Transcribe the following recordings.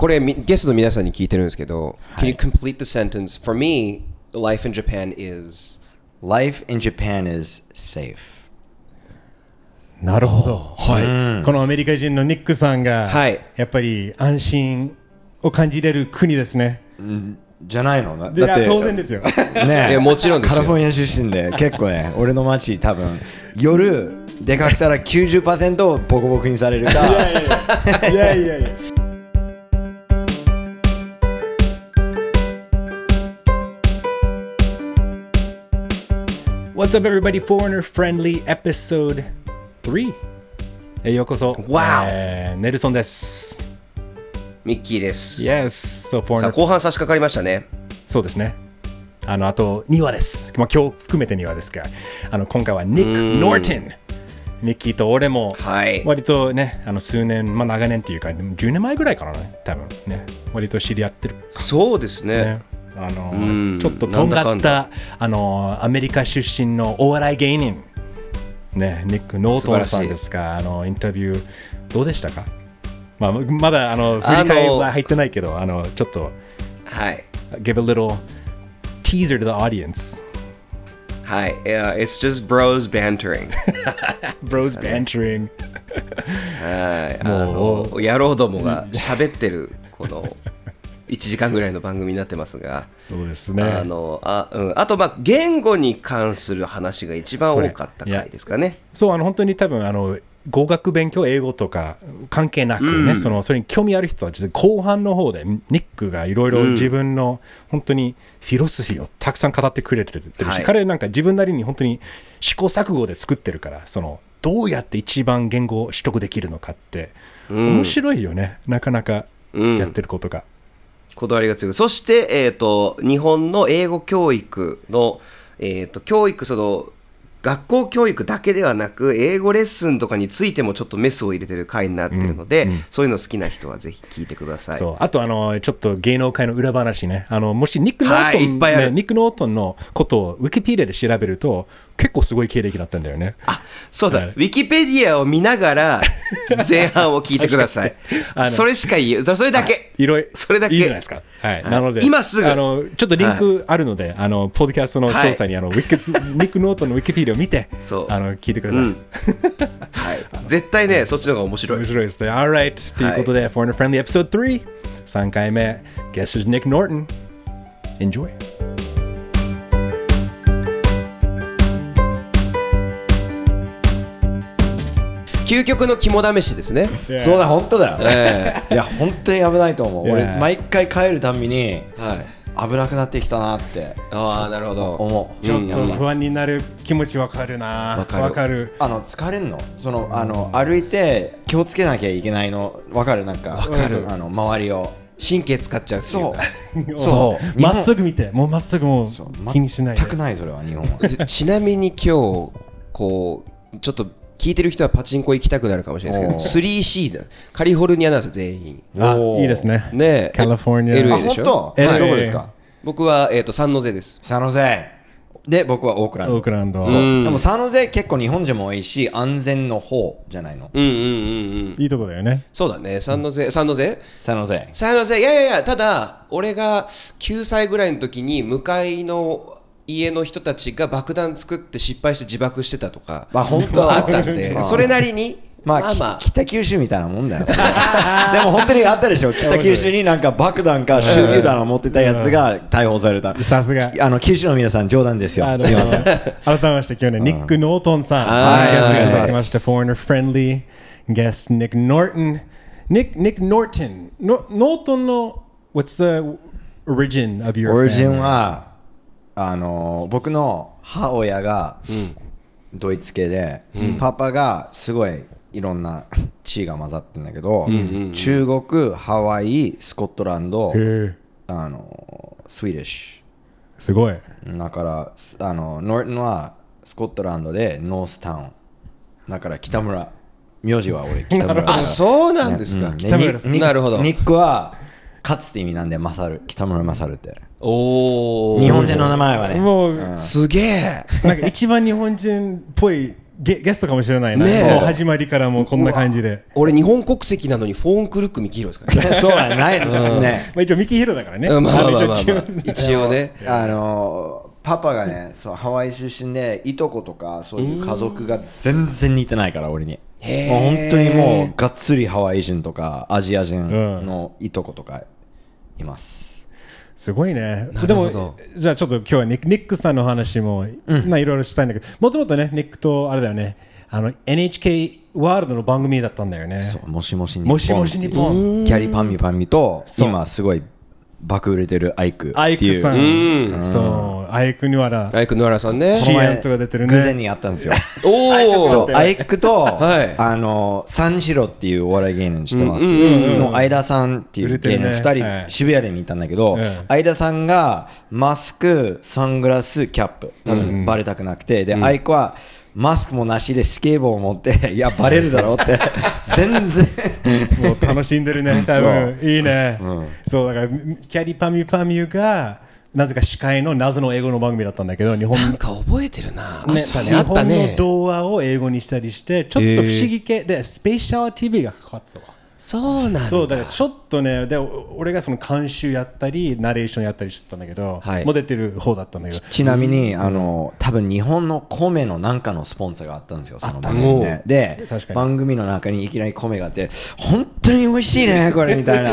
これみゲストの皆さんに聞いてるんですけど、Can you complete the sentence? For me, life in Japan is Life in Japan is safe. なるほど、はい、このアメリカ人のニックさんが、はい。やっぱり安心を感じれる国ですね。じゃないの？だでって当然ですよ。ねいやもちろんですよ。カリフォルニア出身で結構ね俺の街多分夜出かけたら90%ボコボコにされるか。いやいやいや。What's up, everybody? Foreigner Friendly Episode 3へようこそ。Wow えーネルソンです。ミッキーです。Yes, so さあ Foreigner 後半差し掛かりましたね。そうですね。あの、あと2話です。まあ、今日含めて2話ですが、あの、今回はニック・ノートン。ミッキーと俺も、はい割とね、あの数年、まあ長年っていうか、10年前ぐらいからね、多分ね、割と知り合ってる。そうですね。ね、あのんちょっととんがったあのアメリカ出身のお笑い芸人、ね、ニック・ノートンさんですが、あのインタビューどうでしたか、まあ、まだあの振り返りは入ってないけど、あのちょっとはい。give a little teaser to the audience. はい。Yeah, it's just bros bantering. Bros bantering. はい。うの、野郎どもが喋ってる、この、1時間ぐらいの番組になってますが、そうですね。あの、あ、うん。あと、まあ、言語に関する話が一番多かった回ですかね。そう、あの本当に多分あの語学勉強、英語とか関係なくね、そのそれに興味ある人は実は後半の方でニックがいろいろ自分の本当にフィロソフィーをたくさん語ってくれてるし、はい彼なんか自分なりに本当に試行錯誤で作ってるから、そのどうやって一番言語を取得できるのかって、面白いよね、なかなかやってることが。こだわりが強い。そして、えっ、と、日本の英語教育の、えっ、と、教育、その、学校教育だけではなく、英語レッスンとかについてもちょっとメスを入れてる回になってるので、そういうの好きな人はぜひ聞いてください。そう。あとあの、ちょっと芸能界の裏話ね、あのもしニック・ノートン、はいいっぱいある。ねニック・ノートンのことをウィキペディアで調べると、結構すごい経歴だったんだよね。あ、そうだ、はい。ウィキペディアを見ながら、前半を聞いてください。それしか言う、それだけ。いろいろ、それだけ。いいじゃないですか。はい。なので、今すぐ。あの、ちょっとリンクあるので、あの、ポッドキャストの詳細に、あの、ウィキ、ニックノートのウィキペディアを見て、そうあの、聞いてください。うんはい。絶対ね、そっちの方が面白い面。白いですね。Alright. ということで、Foreigner Friendly Episode 3、3回目、Guest is Nick Norton? Enjoy. 究極の肝試しですね。そうだ本当だよ、えいや本当に危ないと思う、俺毎回帰るたんびにえはい。危なくなってきたなって。ああ、なるほど。思う。ちょっとうん。不安になる気持ちわかるな。わかるわかる。あの疲れんの？そのあの歩いて気をつけなきゃいけないの？分かる？なんか。かる。あの周りを。神経使っちゃうっていう。そかう。そう。まっすぐ見て、もうまっすぐもうそう。気にしないで。全くないそれは日本は。でちなみに今日こうちょっと聞いてる人はパチンコ行きたくなるかもしれないですけど 3C だ。カリフォルニアなんです全員。あいいですね。ねえ。カリフォルニア LA あでしょ？本当、はい。どこですか？僕は、えー、とサンノゼです。サノゼ。で僕はオークランド。オークランド。そう。う。ん。でもサノゼ結構日本人も多いし安全の方じゃないの。うんうんうんうん。いいとこだよね。そうだね。サンノゼサンノゼ？サノゼ。サンノゼ。いやいやいやただ俺が9歳ぐらいの時に向かいの家の人たちが爆弾作って失敗して自爆してたとかまあ本当あったんで まあそれなりにまあ、まあまあき北九州みたいなもんだよ。でも本当にあったでしょ。北九州になんか爆弾か手榴弾を持ってたやつが逮捕された。さすが。あの九州の皆さん冗談ですよ。すいません。改めまして今日ね、ニック・ノートンさん、はいお願いしました、Foreigner Friendly Guest Nick Norton。Nick, Nick Norton。ノノートンの、What's the origin of your オリジン family? はあの僕の母親がドイツ系で、パパがすごいいろんな血が混ざってんだけど、中国、ハワイ、スコットランド、あのスウィーディッシすごい。ュ。だからすあのノートンはスコットランドでノースタウン。だから北村。名字は俺北村。あそうなんですか、うん北村ですニなるほどニックは勝つって意味なんで勝る北村勝るって。おお日本人の名前はね。もう、すげえなんか一番日本人っぽいゲゲストかもしれないな、ねえ。もう始まりからもうこんな感じで、俺日本国籍なのにフォーンクルックミキヒロですからね。そうだないのね。まあ、一応ミキヒロだからね、うんまあまあまあまあまあ。一応ね。あのーパパがねそうハワイ出身でいとことかそういう家族が全然似てないから俺にもう本当にもうがっつりハワイ人とかアジア人のいとことかいます、すごいね。でもじゃあちょっと今日はニックニックさんの話も、まあいろいろしたいんだけどもともとねニックとあれだよね。あの NHK ワールドの番組だったんだよね。そうもしもし日本。もしもし日本。キャリーパンミパンミとそう。今すごい爆売れてるアイクアイっていう。クさん。うん。そう。アイクにはらアイクヌアラさんね。シーアンとか出てるね。偶然に会ったんですよ。おおアイクと、はい。あの三四郎っていうお笑い芸人知ってます、うんうんの相田さんっていう芸人。売れてるね。2人、はい。渋谷で見たんだけど、うん。相田さんがマスクサングラスキャップ。多分バレたくなくて、で、アイクはマスクもなしでスケボーを持って いやバレるだろうって。全然。もう楽しんでるね、多分。いいね、うん。そうだから、キャリパミュパミュが、なぜか司会の謎の英語の番組だったんだけど、日本なんか覚えてるな。あねね。日本の童話を英語にしたりして、ちょっと不思議系。で、スペシャル TV がかかってたわ。そうなんだ。そうだからちょっとねでお俺がその監修やったりナレーションやったりしてたんだけど、はい。もう出てる方だったんだけど。ちなみに、あの多分日本の米のなんかのスポンサーがあったんですよ、その番組ね。で番組の中にいきなり米があって、本当に美味しいね、これみたいな。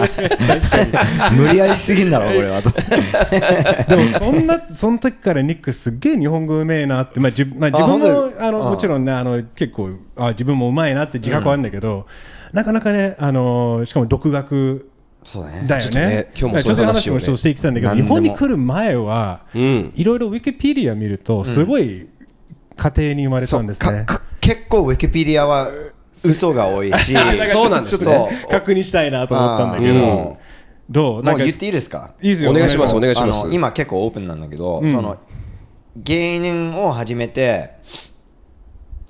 無理やりすぎんだろ、これはと。でもそんなその時からニックすっげえ日本語うめえなって、まあ自分まあ、自分本もああのもちろんねあの結構あ自分もうまいなって自覚はあるんだけど、なかなかねあのしかも独学そうだね。だよちょっとねね。今日もそういう話をね。ちょっとしてきたんだけど、日本に来る前は、うん。いろいろウィキペディア見ると、すごい家庭に生まれたんですね。かか結構ウィキペディアは嘘が多いし、あそうなんですね。ちょっと確認したいなと思ったんだけど、どう？なかもうん言っていいですか？いいですよ。お願いしますお願いしあます。の今結構オープンなんだけど、ん。その芸人を始めて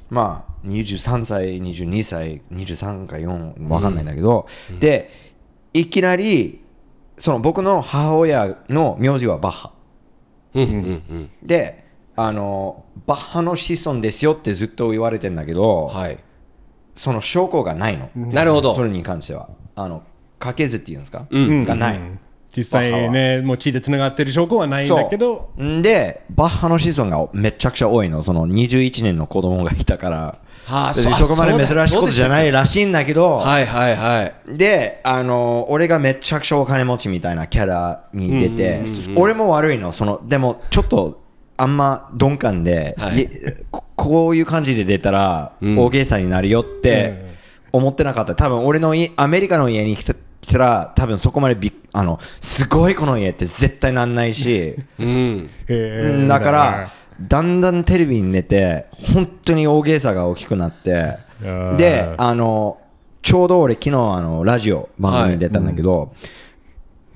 まあ23歳22歳23か4わかんないんだけど、でいきなりその僕の母親の名字はバッハ。うんうんうん。であのバッハの子孫ですよってずっと言われてんだけど、はい。その証拠がないの、なるほど。それに関しては。あの家系図っていうんですか、うん。がない、実際ね、もう血でつながってる証拠はないんだけど、でバッハの子孫がめちゃくちゃ多いの。その21年の子供がいたからはあそこまで珍しいことじゃないいらしいんだけど、はいはいはい。であの俺がめちゃくちゃお金持ちみたいなキャラに出て、俺も悪いの。そのでもちょっとあんま鈍感で、はい。いここういう感じで出たらうん。大げさになるよって思ってなかった。多分俺の家アメリカの家に来た来たら多分そこまでびっあのすごいこの家って絶対なんないし。うん。えー。だからだんだんテレビに出て本当に大げさが大きくなってー。であのちょうど俺昨日あのラジオ番組に出たんだけど、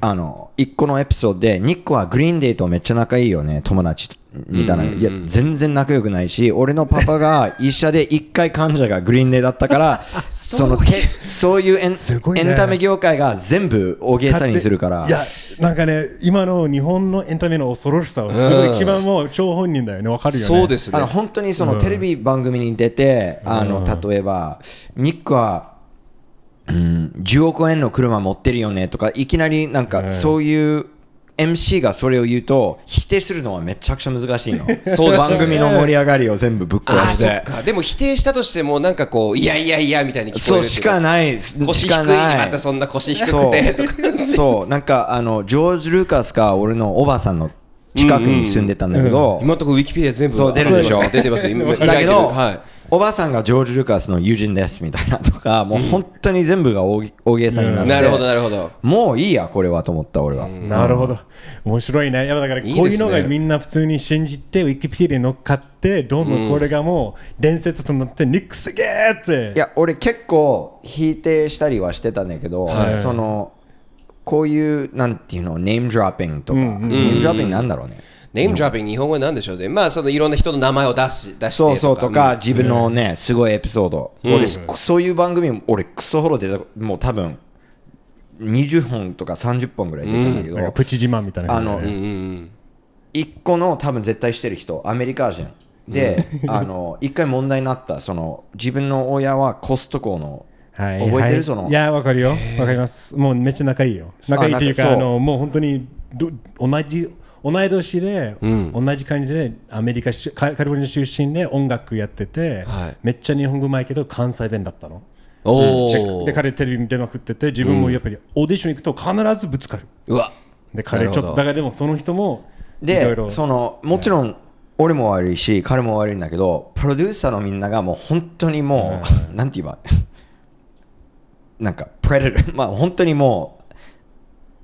あの一個のエピソードでニックはグリーンデーとめっちゃ仲いいよね友達みたいな、いや全然仲良くないし俺のパパが 医者で一回患者がグリーンデーだったからそのてそういうエンエンタメ業界が全部大げさにするから。いやなんかね今の日本のエンタメの恐ろしさをすごい一番もう張本人だよねわかるよね。そうですね。あの本当にそのテレビ番組に出て、あの例えばニックは、うん、10億円の車持ってるよねとかいきなりなんかそういう MC がそれを言うと否定するのはめちゃくちゃ難しいの。そうね。番組の盛り上がりを全部ぶっあ壊しーそってか。でも否定したとしてもなんかこういやいやいやみたいに聞こえるそうしかない。腰低いまたそんな腰低くてとか。そう。なんかあのジョージ・ルーカスが俺のおばさんの近くに住んでたんだけど、今のところウィキペディア全部そう出るでしょ？出てますだけど、はいおばさんがジョージ・ルカスの友人ですみたいなとか、もう本当に全部が大大げさになって、なるほどなるほど。もういいや、これはと思った、俺は。なるほど。面白いね。いやだからこういうのがみんな普通に信じてウィキペディアに乗っかってどんどんこれがもう伝説となってニックすげーって。いや、俺結構否定したりはしてたんだけど、はい。その、こういう、なんていうの、ネームドロッピングとか、ネームドロッピングなんだろうね。ネームドロッピング日本語は何でしょうね。まあそのいろんな人の名前を出し出してそうそうとか、自分のね、すごいエピソード。俺、そういう番組、俺、クソほど出た、もう多分、20本とか30本ぐらい出たんだけど、プチ自慢みたいなあのうんうんうん。一個の多分絶対してる人アメリカ人。であの一回問題になったその自分の親はコストコのはい覚えてる？はいそのい。や、わかるよ。わかります。もうめっちゃ仲いいよ。仲いいというか、あのもう本当にど同じ、同い年で、同じ感じでアメリカしカカリフォルニア出身で音楽やってて、はい。めっちゃ日本語うまいけど関西弁だったの。おで彼テレビに出まくってて自分もやっぱりオーディション行くと必ずぶつかる。うわ。で彼ちょっとだからでもその人もでろそのもちろん俺も悪いし彼も悪いんだけどプロデューサーのみんながもう本当にもう、なんて言えば なんかプレデターまあ本当にもう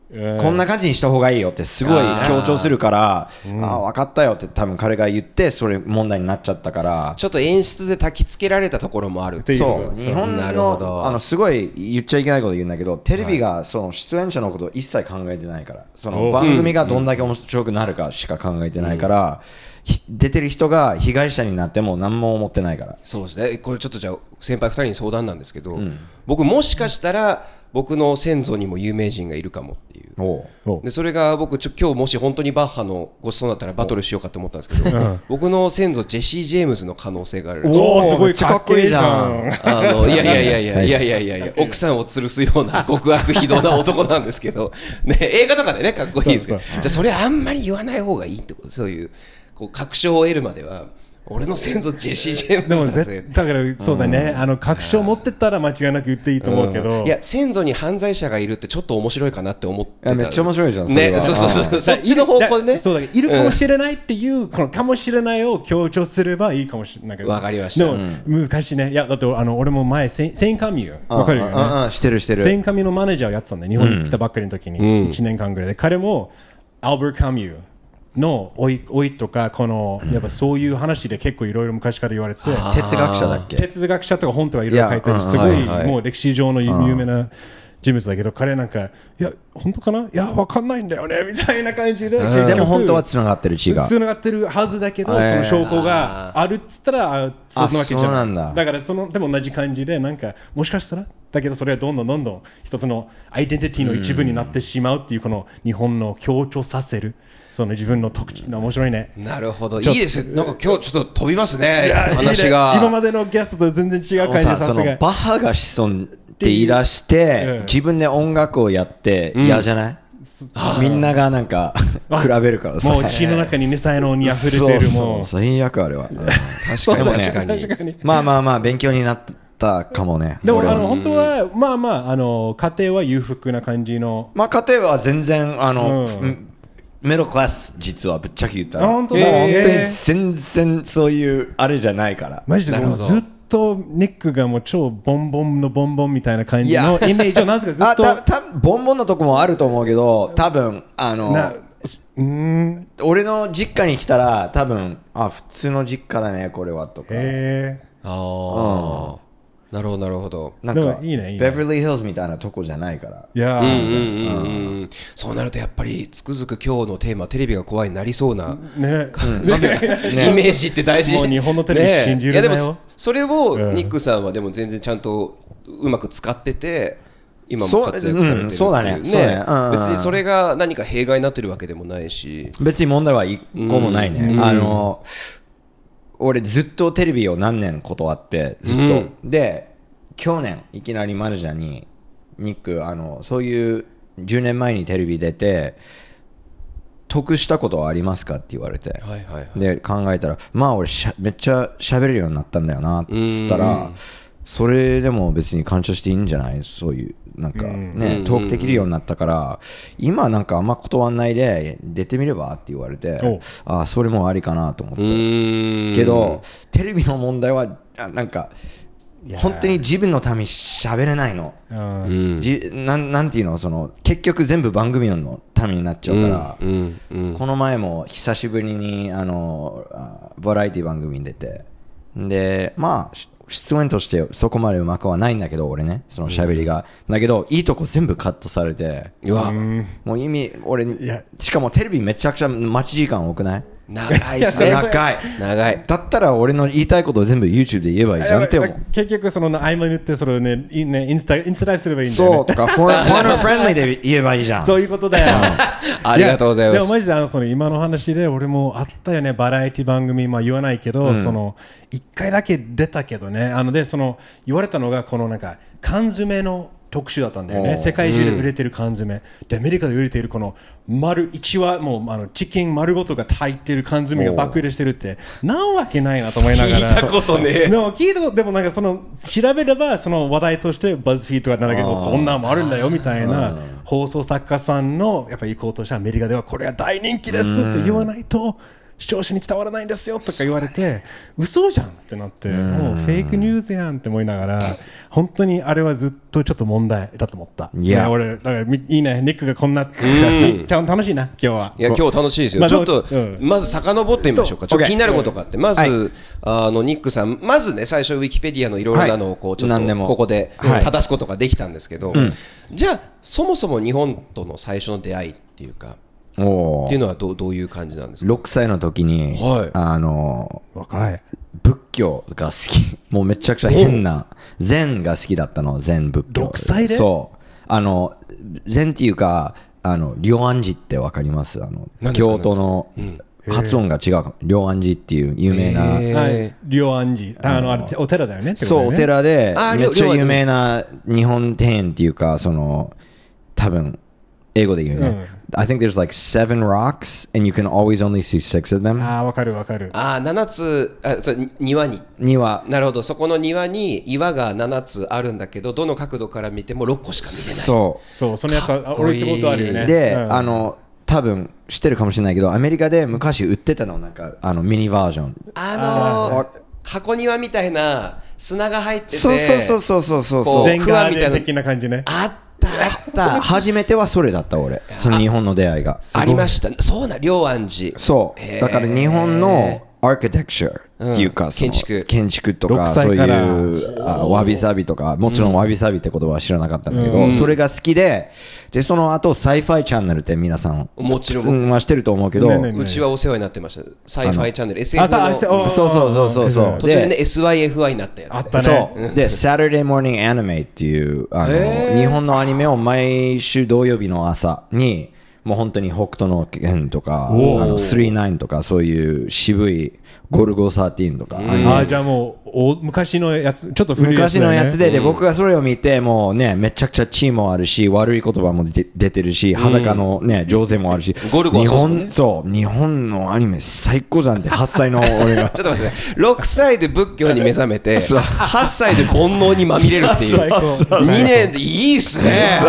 こんな感じにした方がいいよってすごい強調するから、ああ分かったよって多分彼が言ってそれ問題になっちゃったから。ちょっと演出で焚きつけられたところもあるていう。そう。日本なるほど。のあのすごい言っちゃいけないこと言うんだけどテレビがその出演者のことを一切考えてないからそのお番組がどんだけ面白くなるかしか考えてないから、ひ出てる人が被害者になっても何も思ってないから。そうですね。これちょっとじゃあ先輩2人に相談なんですけど、僕もしかしたら僕の先祖にも有名人がいるかもっていう。おう。おでそれが僕ちょ今日もし本当にバッハのご子孫だったらバトルしようかと思ったんですけど、僕の先祖ジェシー・ジェームズの可能性があるおーすごいかっこいいじゃん。あのいやいやいやいやいやいやいやいや奥さんを吊るすような極悪非道な男なんですけど、ね、映画とかでねかっこいいんですけどそう。じゃあそれあんまり言わない方がいいってことそういうこう確証を得るまでは俺の先祖ジェシー・ジェームでもズだぜ絶だからそうだね、あの確証持ってたら間違いなく言っていいと思うけど、いや先祖に犯罪者がいるってちょっと面白いかなって思ってた。いやめっちゃ面白いじゃんねそうそうそうだそっちの方向でね。だそうだいるかもしれないっていう、このかもしれないを強調すればいいかもしれないけど。わかりました。でも、難しいね。いやだってあの俺も前セインカミューわかるよね。うんうんうんしてるしてる。セインカミューのマネージャーをやってたんで日本に来たばっかりの時に。1年間ぐらいで、彼もアルバート・カミューの老い老いとかこのやっぱそういう話で結構いろいろ昔から言われてて哲学者だっけ？哲学者とか本とかいろいろ書いたりいやすごいもう歴史上の有名な人物だけど彼なんかいや本当かな？いやわかんないんだよねみたいな感じででも本当はつながってる血が。つながってるはずだけどその証拠があるっつったらあそんなわけじゃなないんだ。だからそのでも同じ感じでなんかもしかしたらだけどそれはどんどんどんどん一つのアイデンティティの一部になってしまうっていうこの日本の強調させるその自分の特徴。面白いね。なるほど。いいです。ねなんか今日ちょっと飛びますね。話いいねが。今までのゲストと全然違う感じでさそのさすがバッハが子孫って言い出して、うん。自分で音楽をやって嫌じゃない、みんながなんか比べるからさ。もう血の中に2歳のに溢れてるもう。最悪あれは、うん。確かに。確かに。まあまあまあ勉強になったかもね。でもあの本当はまあまああの家庭は裕福な感じの。まあ家庭は全然あの、うん。うんメロクラス実はぶっちゃけ言ったら。あ本当だ。もう本当にへ全然そういうあれじゃないから。マジでずっとニックがもう超ボンボンのボンボンみたいな感じのいや。イメージをなぜか？ずっあとたたボンボンのとこもあると思うけど多分あのなうーん。俺の実家に来たら多分あ普通の実家だねこれはとか。へああなるほどなるほど。なんかでもいいねいいね。ベバリーヒルズみたいなとこじゃないから。えいやー。うんうんうんうん。そうなるとやっぱりつくづく今日のテーマテレビが怖いになりそうなね。イメージって大事。もう日本のテレビ信じるなよいやでもそそれをうんニックさんはでも全然ちゃんとうまく使ってて今もそう活躍されてるっていううんそうだね。ね。別にそれが何か弊害になってるわけでもないし。別に問題は一個もないね、うん。あの俺ずっとテレビを何年断ってずっと、で去年いきなりマルジャにニックあのそういう10年前にテレビ出て得したことはありますかって言われて、はいはいはい。で考えたらまあ俺しゃめっちゃ喋れるようになったんだよなっつったらそれでも別に感謝していいんじゃない？そういうなんかねトークできるようになったから今なんかあんま断んないで出てみればって言われておあそれもありかなと思っうてーん。けどテレビの問題はあなんか本当に自分のために喋れないの。うん。うん。じなんなんていうの？その結局全部番組のためになっちゃうから、うん。うん。この前も久しぶりにあのあバラエティ番組に出て。でまあし出演としてそこまでうまくはないんだけど俺ねその喋りが、だけどいいとこ全部カットされて。うわ。うんもう意味俺や。しかもテレビめちゃくちゃ待ち時間多くない？長いっすね。長い。長い。だったら俺の言いたいことを全部 YouTube で言えばいいじゃんって思う。結局その合間に言ってそれねいねインスタインスタライブすればいいんだよね。そうとかフォンフォンフレンドリーで言えばいいじゃん。そういうことだよ。ありがとうございます。やでもマジであのその今の話で俺もあったよね。バラエティ番組まあ言わないけど、その一回だけ出たけどね。あのでその言われたのがこのなんか缶詰の特集だったんだよね。世界中で売れてる缶詰、でアメリカで売れているこの丸1話もうあのチキン丸ごとが入ってる缶詰が爆売れしてるってなわけないなと思いながら。聞いたことね。えでも聞いたことでもなんかその調べればその話題としてバズフィーとかなんだけどこんなんもあるんだよみたいな放送作家さんのやっぱり意向としてアメリカではこれが大人気ですって言わないと視聴者に伝わらないんですよとか言われて嘘じゃんってなってもうフェイクニュースやんって思いながら本当にあれはずっとちょっと問題だと思った。いや。ね俺だからみいいねニックがこんな楽しいな今日は。いや今日楽しいですよ、まあちょっと、うん。まず遡ってみましょうか、ちょっと気になることがあって、まず、はい。あのニックさん、まずね、最初、ウィキペディアのいろいろなのをこう、はいちょっとここではい。正すことができたんですけど、じゃあ、そもそも日本との最初の出会いっていうか、っていうのはどうどういう感じなんですか？6歳の時に、はい。あの若い。仏教が好き。もうめちゃくちゃ変な禅が好きだったの禅仏教。6歳で？そう。あの禅っていうかあの龍安寺ってわかります？あの京都の発音が違うかも。龍安寺っていう有名な、はい。両安寺。あのあれお寺だよねってことそうお寺でめっちゃ有名な日本庭園っていうかその多分英語で言うね、うん I think there's like seven rocks and you can always only see six of them. ああわかるわかる。ああ、7つあそう、に庭に。にはなるほど、そこの庭に岩が7つあるんだけど、どの角度から見ても6個しか見れない。そう。そうそのやつは俺行ったことあるよね。で、うん。あの多分知ってるかもしれないけどアメリカで昔売ってたのなんかあのミニバージョン。あのー、箱庭みたいな砂が入ってて、そうそうそうそうそうそう。うクワみたいな。的な感じね。あった、あった。初めてはそれだった俺その日本の出会いがありました。そうな、龍安寺。そうだから日本のアーキテクチャっていうか、建築。建築とか6そういうあわびさびとかもちろんわびさびって言葉は知らなかったんだけど、うん。それが好きででその後サイファイチャンネルって皆さんもちろん。はしてると思うけど、ねえねえねうちはお世話になってました。サイファイチャンネル、あ SF のそうそうそうそうそうそう。途中でね、SYFY になったやつ。あったね。そう。で、Saturday Morning Anime っていう、あの、日本のアニメを毎週土曜日の朝に、もう本当に北斗の拳とか、あの39とか、そういう渋いゴルゴ13とか、ああじゃあもうお昔のやつちょっと古いやつね。のやつで、で、僕がそれを見て、もうね、めちゃくちゃ血もあるし、悪い言葉も出て出てるし、裸のね、情勢もあるし、ゴルゴは日本、そう、日本のアニメ最高じゃんって、8歳の 俺が。ちょっと待ってね、6歳で仏教に目覚めて、8歳で煩悩にまみれるっていう、最高。2年でいいっすね。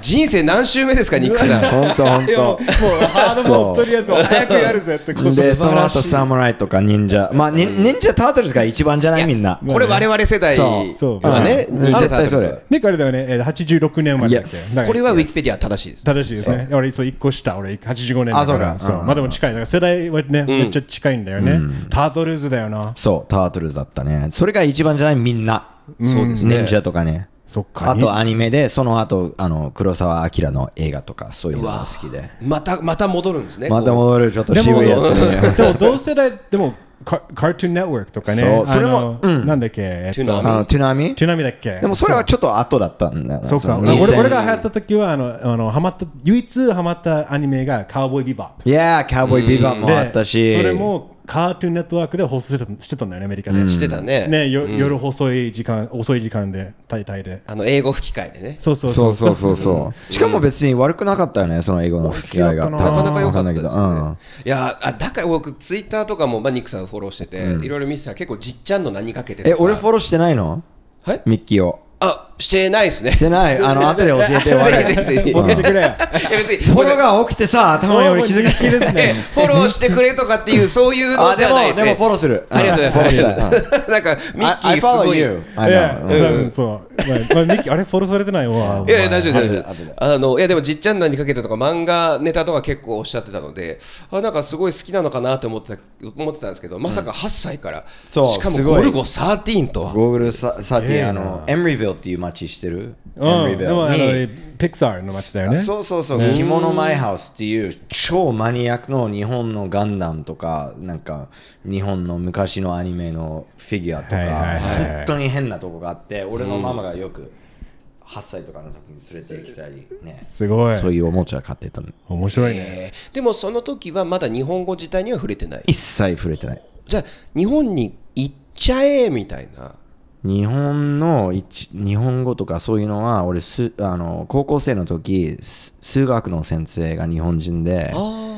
人生何週目ですか、ニックさん。本当本いやもう当。ハード持っとるやつを早くやるぜってことで、その後サムライとか忍者。まあ、に忍者タートルズが一番じゃない？みんな。これ我々世代そうそうはね、うん忍者タートルズは絶対それであれだよねえー86年までだっこれはウィキペディア正しいです。正しいですね。俺、そう、1個下、俺、85年だから。あそうかうんまあでも近い。だから世代はね、めっちゃ近いんだよね。タートルズだよな。そう、タートルズだったね。それが一番じゃない？みんな。そうですね忍者とかね。そっか。あとアニメで、その後、あの、黒澤明の映画とか、そういうのが好きで。また、また戻るんですね。またこ戻る、ちょっと渋いやつね。でも同世代、でも、カカートゥーンネットワークとかね。そうそれもうんなんだっけ、えっとトゥナミあの、トゥナミトゥナミだっけでもそれはちょっと後だったんだよな。そうか。の2000俺俺が流行った時は、あの、あの、ハマった、唯一ハマったアニメがカウボーイビバップ。いやー、カウボーイビバもあったし。それもカートゥーンネットワークで放送してたしてたんだよね、アメリカで。してたね。ね、よ夜細い時間、遅い時間で、大体で。あの、英語吹き替えでね。そうそうそそううそうそうそう。しかも別に悪くなかったよね、その英語の吹き替えが。ななかなか良かったですわかんないよね。いやあだから僕、ツイッターとかも、まあ、ニックさんフォローしてて、いろいろ見てたら結構じっちゃんの何かけてえ、俺フォロローしてないの？はい？ミッキーを。あ、してないですね。してない。あの、後で教えてよ。ぜひぜひぜひ。いやフォローしてくれ。別に、フォローが起きてさ、頭より気づきですえ フォローしてくれとかっていう、そういうのあ、でもではない、ですね。でもフォローする。ありがとうございます。フォローしたいなんか、ミッキーすごい。いや know. うんそう。ミッキー、あれフォローされてないわ。やいや、大丈夫です、大丈夫。あの、いや、でも、じっちゃん何かけてとか、漫画ネタとか結構おっしゃってたので、あ、なんかすごい好きなのかなって思ってた、思ってたんですけど、まさか8歳から。そうしかも、ゴルゴ13とは。ゴーグルササティ、ええなあの、エムリビルっていう街してるうん、でもあのにピクサーの街だよね。そうそうそう、着物マイハウスっていう超マニアックの日本のガンダムとか、なんか日本の昔のアニメのフィギュアとか、はいはいはい本当に変なとこがあって、俺のママがよく8歳とかの時に連れてきたり、ね、すごい。そういうおもちゃ買ってたの。面白いね。えーでもその時はまだ日本語自体には触れてない一切触れてない。じゃあ日本に行っちゃえみたいな日本の一日本語とかそういうのは俺すあの高校生の時す数学の先生が日本人であ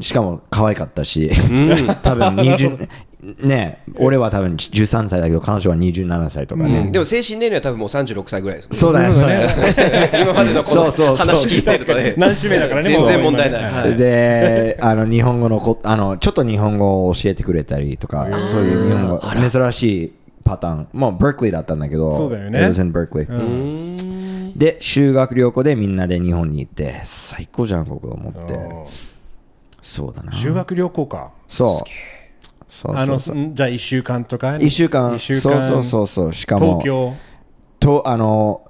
しかも可愛かったし、多分20 ね俺は多分13歳だけど彼女は27歳とかあ、ね、でも精神年齢は多分もう36歳ぐらいですもんね。そうだね。今までのこのそうそうそう。話聞いてとかね。何週目だからね、全然問題ない、はい。であの日本語のこあのちょっと日本語を教えてくれたりとかそういう日本語珍しいパターン。もうバークリーだったんだけどそうだよね。It was in Berkeley うーん。で修学旅行でみんなで日本に行って最高じゃんここ思って。う。んそうだな。修学旅行か。そう。そうあのそう。そうじゃあ1週間とか？1週間。一週間。そうそうそうそう。しかも東京。とあの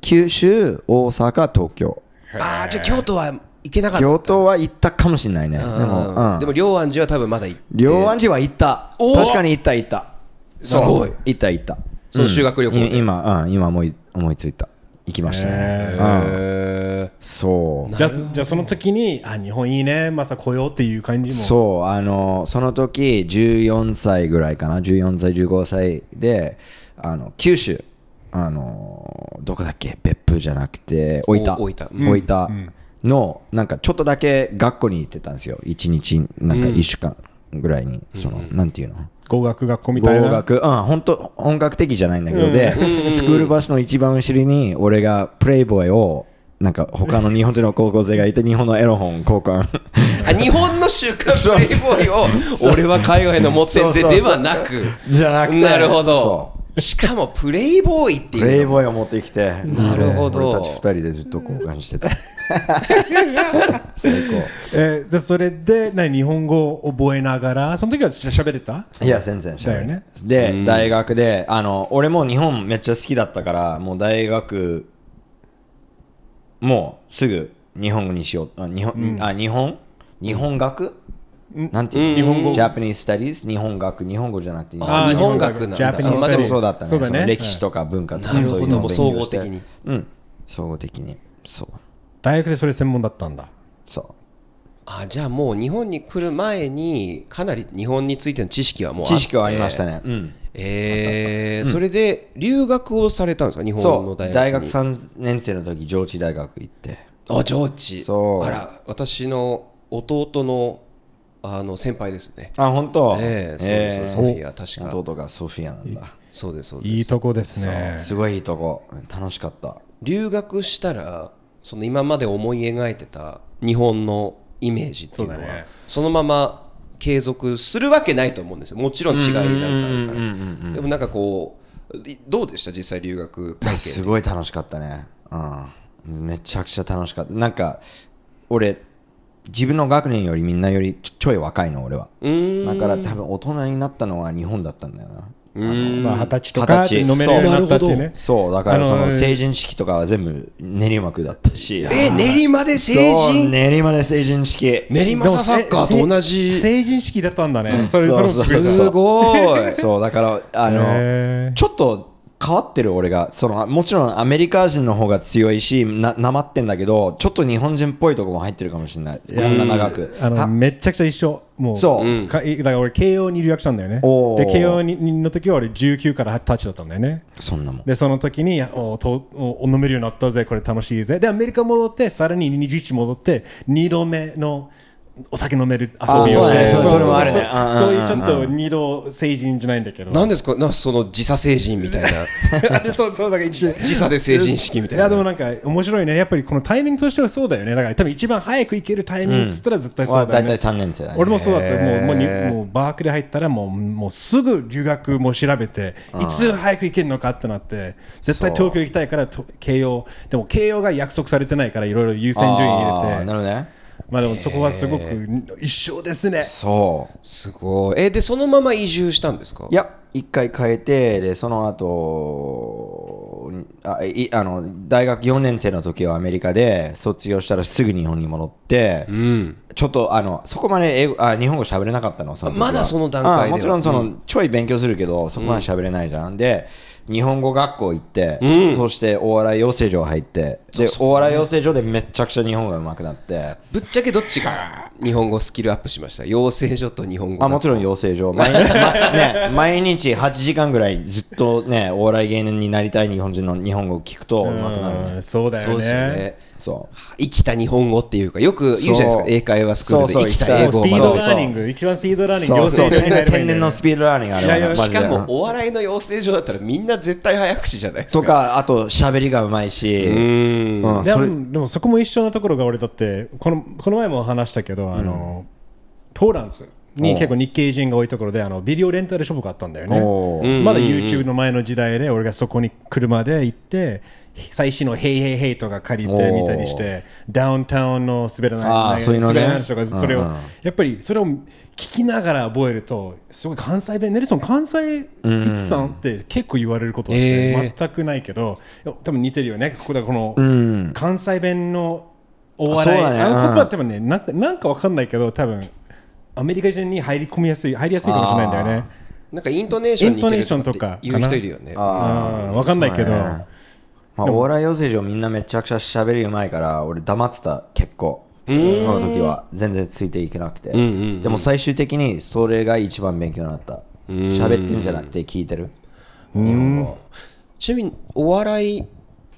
九州大阪東京。ああじゃあ京都は行けなかった。京都は行ったかもしれないね。でうん。も、うん、でも龍安寺は多分まだ行って。両安寺は行った。確かに行った行ったすごい。そう行った。行ったその修学旅行で。い今、うん、今思い思いついた。行きましたね、へうん、へそう。じゃあじゃあその時にあ日本いいねまた来ようっていう感じも。そうあのその時14歳ぐらいかな。14歳15歳であの九州。あのどこだっけ？別府じゃなくて大分。お大分。大分のなんかちょっとだけ学校に行ってたんですよ。1日なんか1週間ぐらいに、そのなんていうの？語学学校みたいな。合学、うん、本当本格的じゃないんだけど、で、スクールバスの一番後ろに、俺がプレイボーイを、なんか他の日本人の高校生がいて、日本のエロ本交換。あ日本の週刊 プレイボーイを俺は海外の持ってんぜではなく。じゃなくて。なるほそどしかもプレイボーイってプレいうのイボーイを持ってきて、なるほど。俺たち二人でずっと交換してた。最高。えーでそれで何日本語を覚えながらその時は喋れた？いや、全然だよね。で、大学で、あの、俺も日本めっちゃ好きだったから、もう大学、もうすぐ日本語にしよう。あ、日本、あ、日本？日本学？なんていう日本語 Japanese Studies? 日本学、日本語じゃなくて日本あ語日本学なんだ Japanese まあでも studies そうだったね。そうだねその歴史とか文化とかそういうのをもう勉強して総合的にうん。総合的に。そう。大学でそれ専門だったんだそう。あじゃあもう日本に来る前にかなり日本についての知識はもうあって知識はありましたね。うん。えーそれで留学をされたんですか？日本。の大学に大学3年生の時、上智大学行って。あ上智そうあら私の弟のあの先輩ですね。あ、本当？ええそうです。ソフィア確か。弟がソフィアなんだ。そうですそうです。いいとこですね。すごいいいとこ。楽しかった。留学したらその今まで思い描いてた日本のイメージっていうのはそね。そのまま継続するわけないと思うんですよ。もちろん違いなんかあるからでもなんかこういどうでした？実際留学体す験ごい楽しかったね。うん。めちゃくちゃ楽しかった。なんか、俺、自分の学年よりみんなよりちょちょい若いの、俺は。うーん。だから多分大人になったのは日本だったんだよな。まあ二十歳とか二十歳。飲めるようになったっていう。ねそう、だからそあのの成人式とかは全部練馬区だったし。え練馬で成そう人練馬で成人式。練馬サファッカーと同じ。成人式だったんだね。それそうそれもすごい。そう、だから、あの、ちょっと変わってる俺が、その、もちろんアメリカ人の方が強いし、な、なまってんだけど、ちょっと日本人っぽいとこも入ってるかもしれない。こんな長く。あのめちゃくちゃ一緒。もうそう。かだから俺慶応に留学したんだよね。で慶応にの時は俺19から20歳だったんだよね。そんなもん。でその時におとお飲めるようになったぜ。これ楽しいぜ。でアメリカ戻ってさらに21戻って2度目のお酒飲める遊びをして。そういうちょっと二度成人じゃないんだけど。何ですか？なその時差成人みたいな。そうそうだから一時差で成人式みたいな。やでもなんか面白いね。やっぱりこのタイミングとしてはそうだよね。だから多分一番早く行けるタイミングっつったら絶対そうだよね、大体3年生だね。俺もそうだったもうもうにもうバークで入ったらもうもうすぐ留学も調べていつ早く行けるのかってなって絶対東京行きたいからと慶応でも慶応が約束されてないからいろいろ優先順位入れて。なるほどね。まあでもそこはすごく一緒ですね。そう。すごい。えでそのまま移住したんですか？いや、一回変えて、で、その後、あいあの大学4年生の時はアメリカで卒業したらすぐ日本に戻って、うん。ちょっとあのそこまで英語あ日本語喋れなかったのそのまだその段階では。あもちろんその、ちょい勉強するけどそこまで喋れないじゃん、で日本語学校行って、うん。そしてお笑い養成所入ってでお笑い養成所でめちゃくちゃ日本語が上手くなって。ぶっちゃけどっちが日本語スキルアップしました。養成所と日本語あもちろん養成所。毎, まね、毎日8時間ぐらいずっとねお笑い芸人になりたい日本人の日本語を聞くと上手くなるね。うんそうだよそうですよねねそう。生きた日本語っていうかよく言うじゃないですか英会話スクールでそうそう生きた英語をスピー学ぶドラーニング一番スピードラーニングそうそう。養成所に入ればいいんだよね天然のスピードラーニングあれは。いやいやマジで。しかもお笑いの養成所だったらみんな絶対早口じゃないですとかかあと喋りがうまいし。うん。うんそれ。でもでもそこも一緒なところが俺だってこのこの前も話したけど、あのトーランスに結構日系人が多いところであのビデオレンタルショップがあったんだよね、おーまだ YouTube の前の時代で俺がそこに車で行って最新の「ヘイヘイヘイ」とか借りてみたりしてダウンタウンの滑らないそういうのね。滑らない話とかそれを、うんうん。やっぱりそれを聞きながら覚えるとすごい関西弁ネルソン関西いつさんって結構言われることってえー全くないけど、多分似てるよね。ここでこの、うん。関西弁のお笑い。そうだね。あの言うん葉ってねなんかなんかわかんないけど多分アメリカ人に入り込みやすい入りやすいかもしれないんだよね。なんかイントネーション似てるとかって言う人いるよね。あうん。わかんないけど、まあ、お笑い養成所みんなめちゃくちゃ喋りうまいから俺黙ってた結構。その時は。全然ついていけなくて、んうんうん。でも最終的にそれが一番勉強になった。喋ってんじゃなくて聞いてる。日本語ちなみにお笑い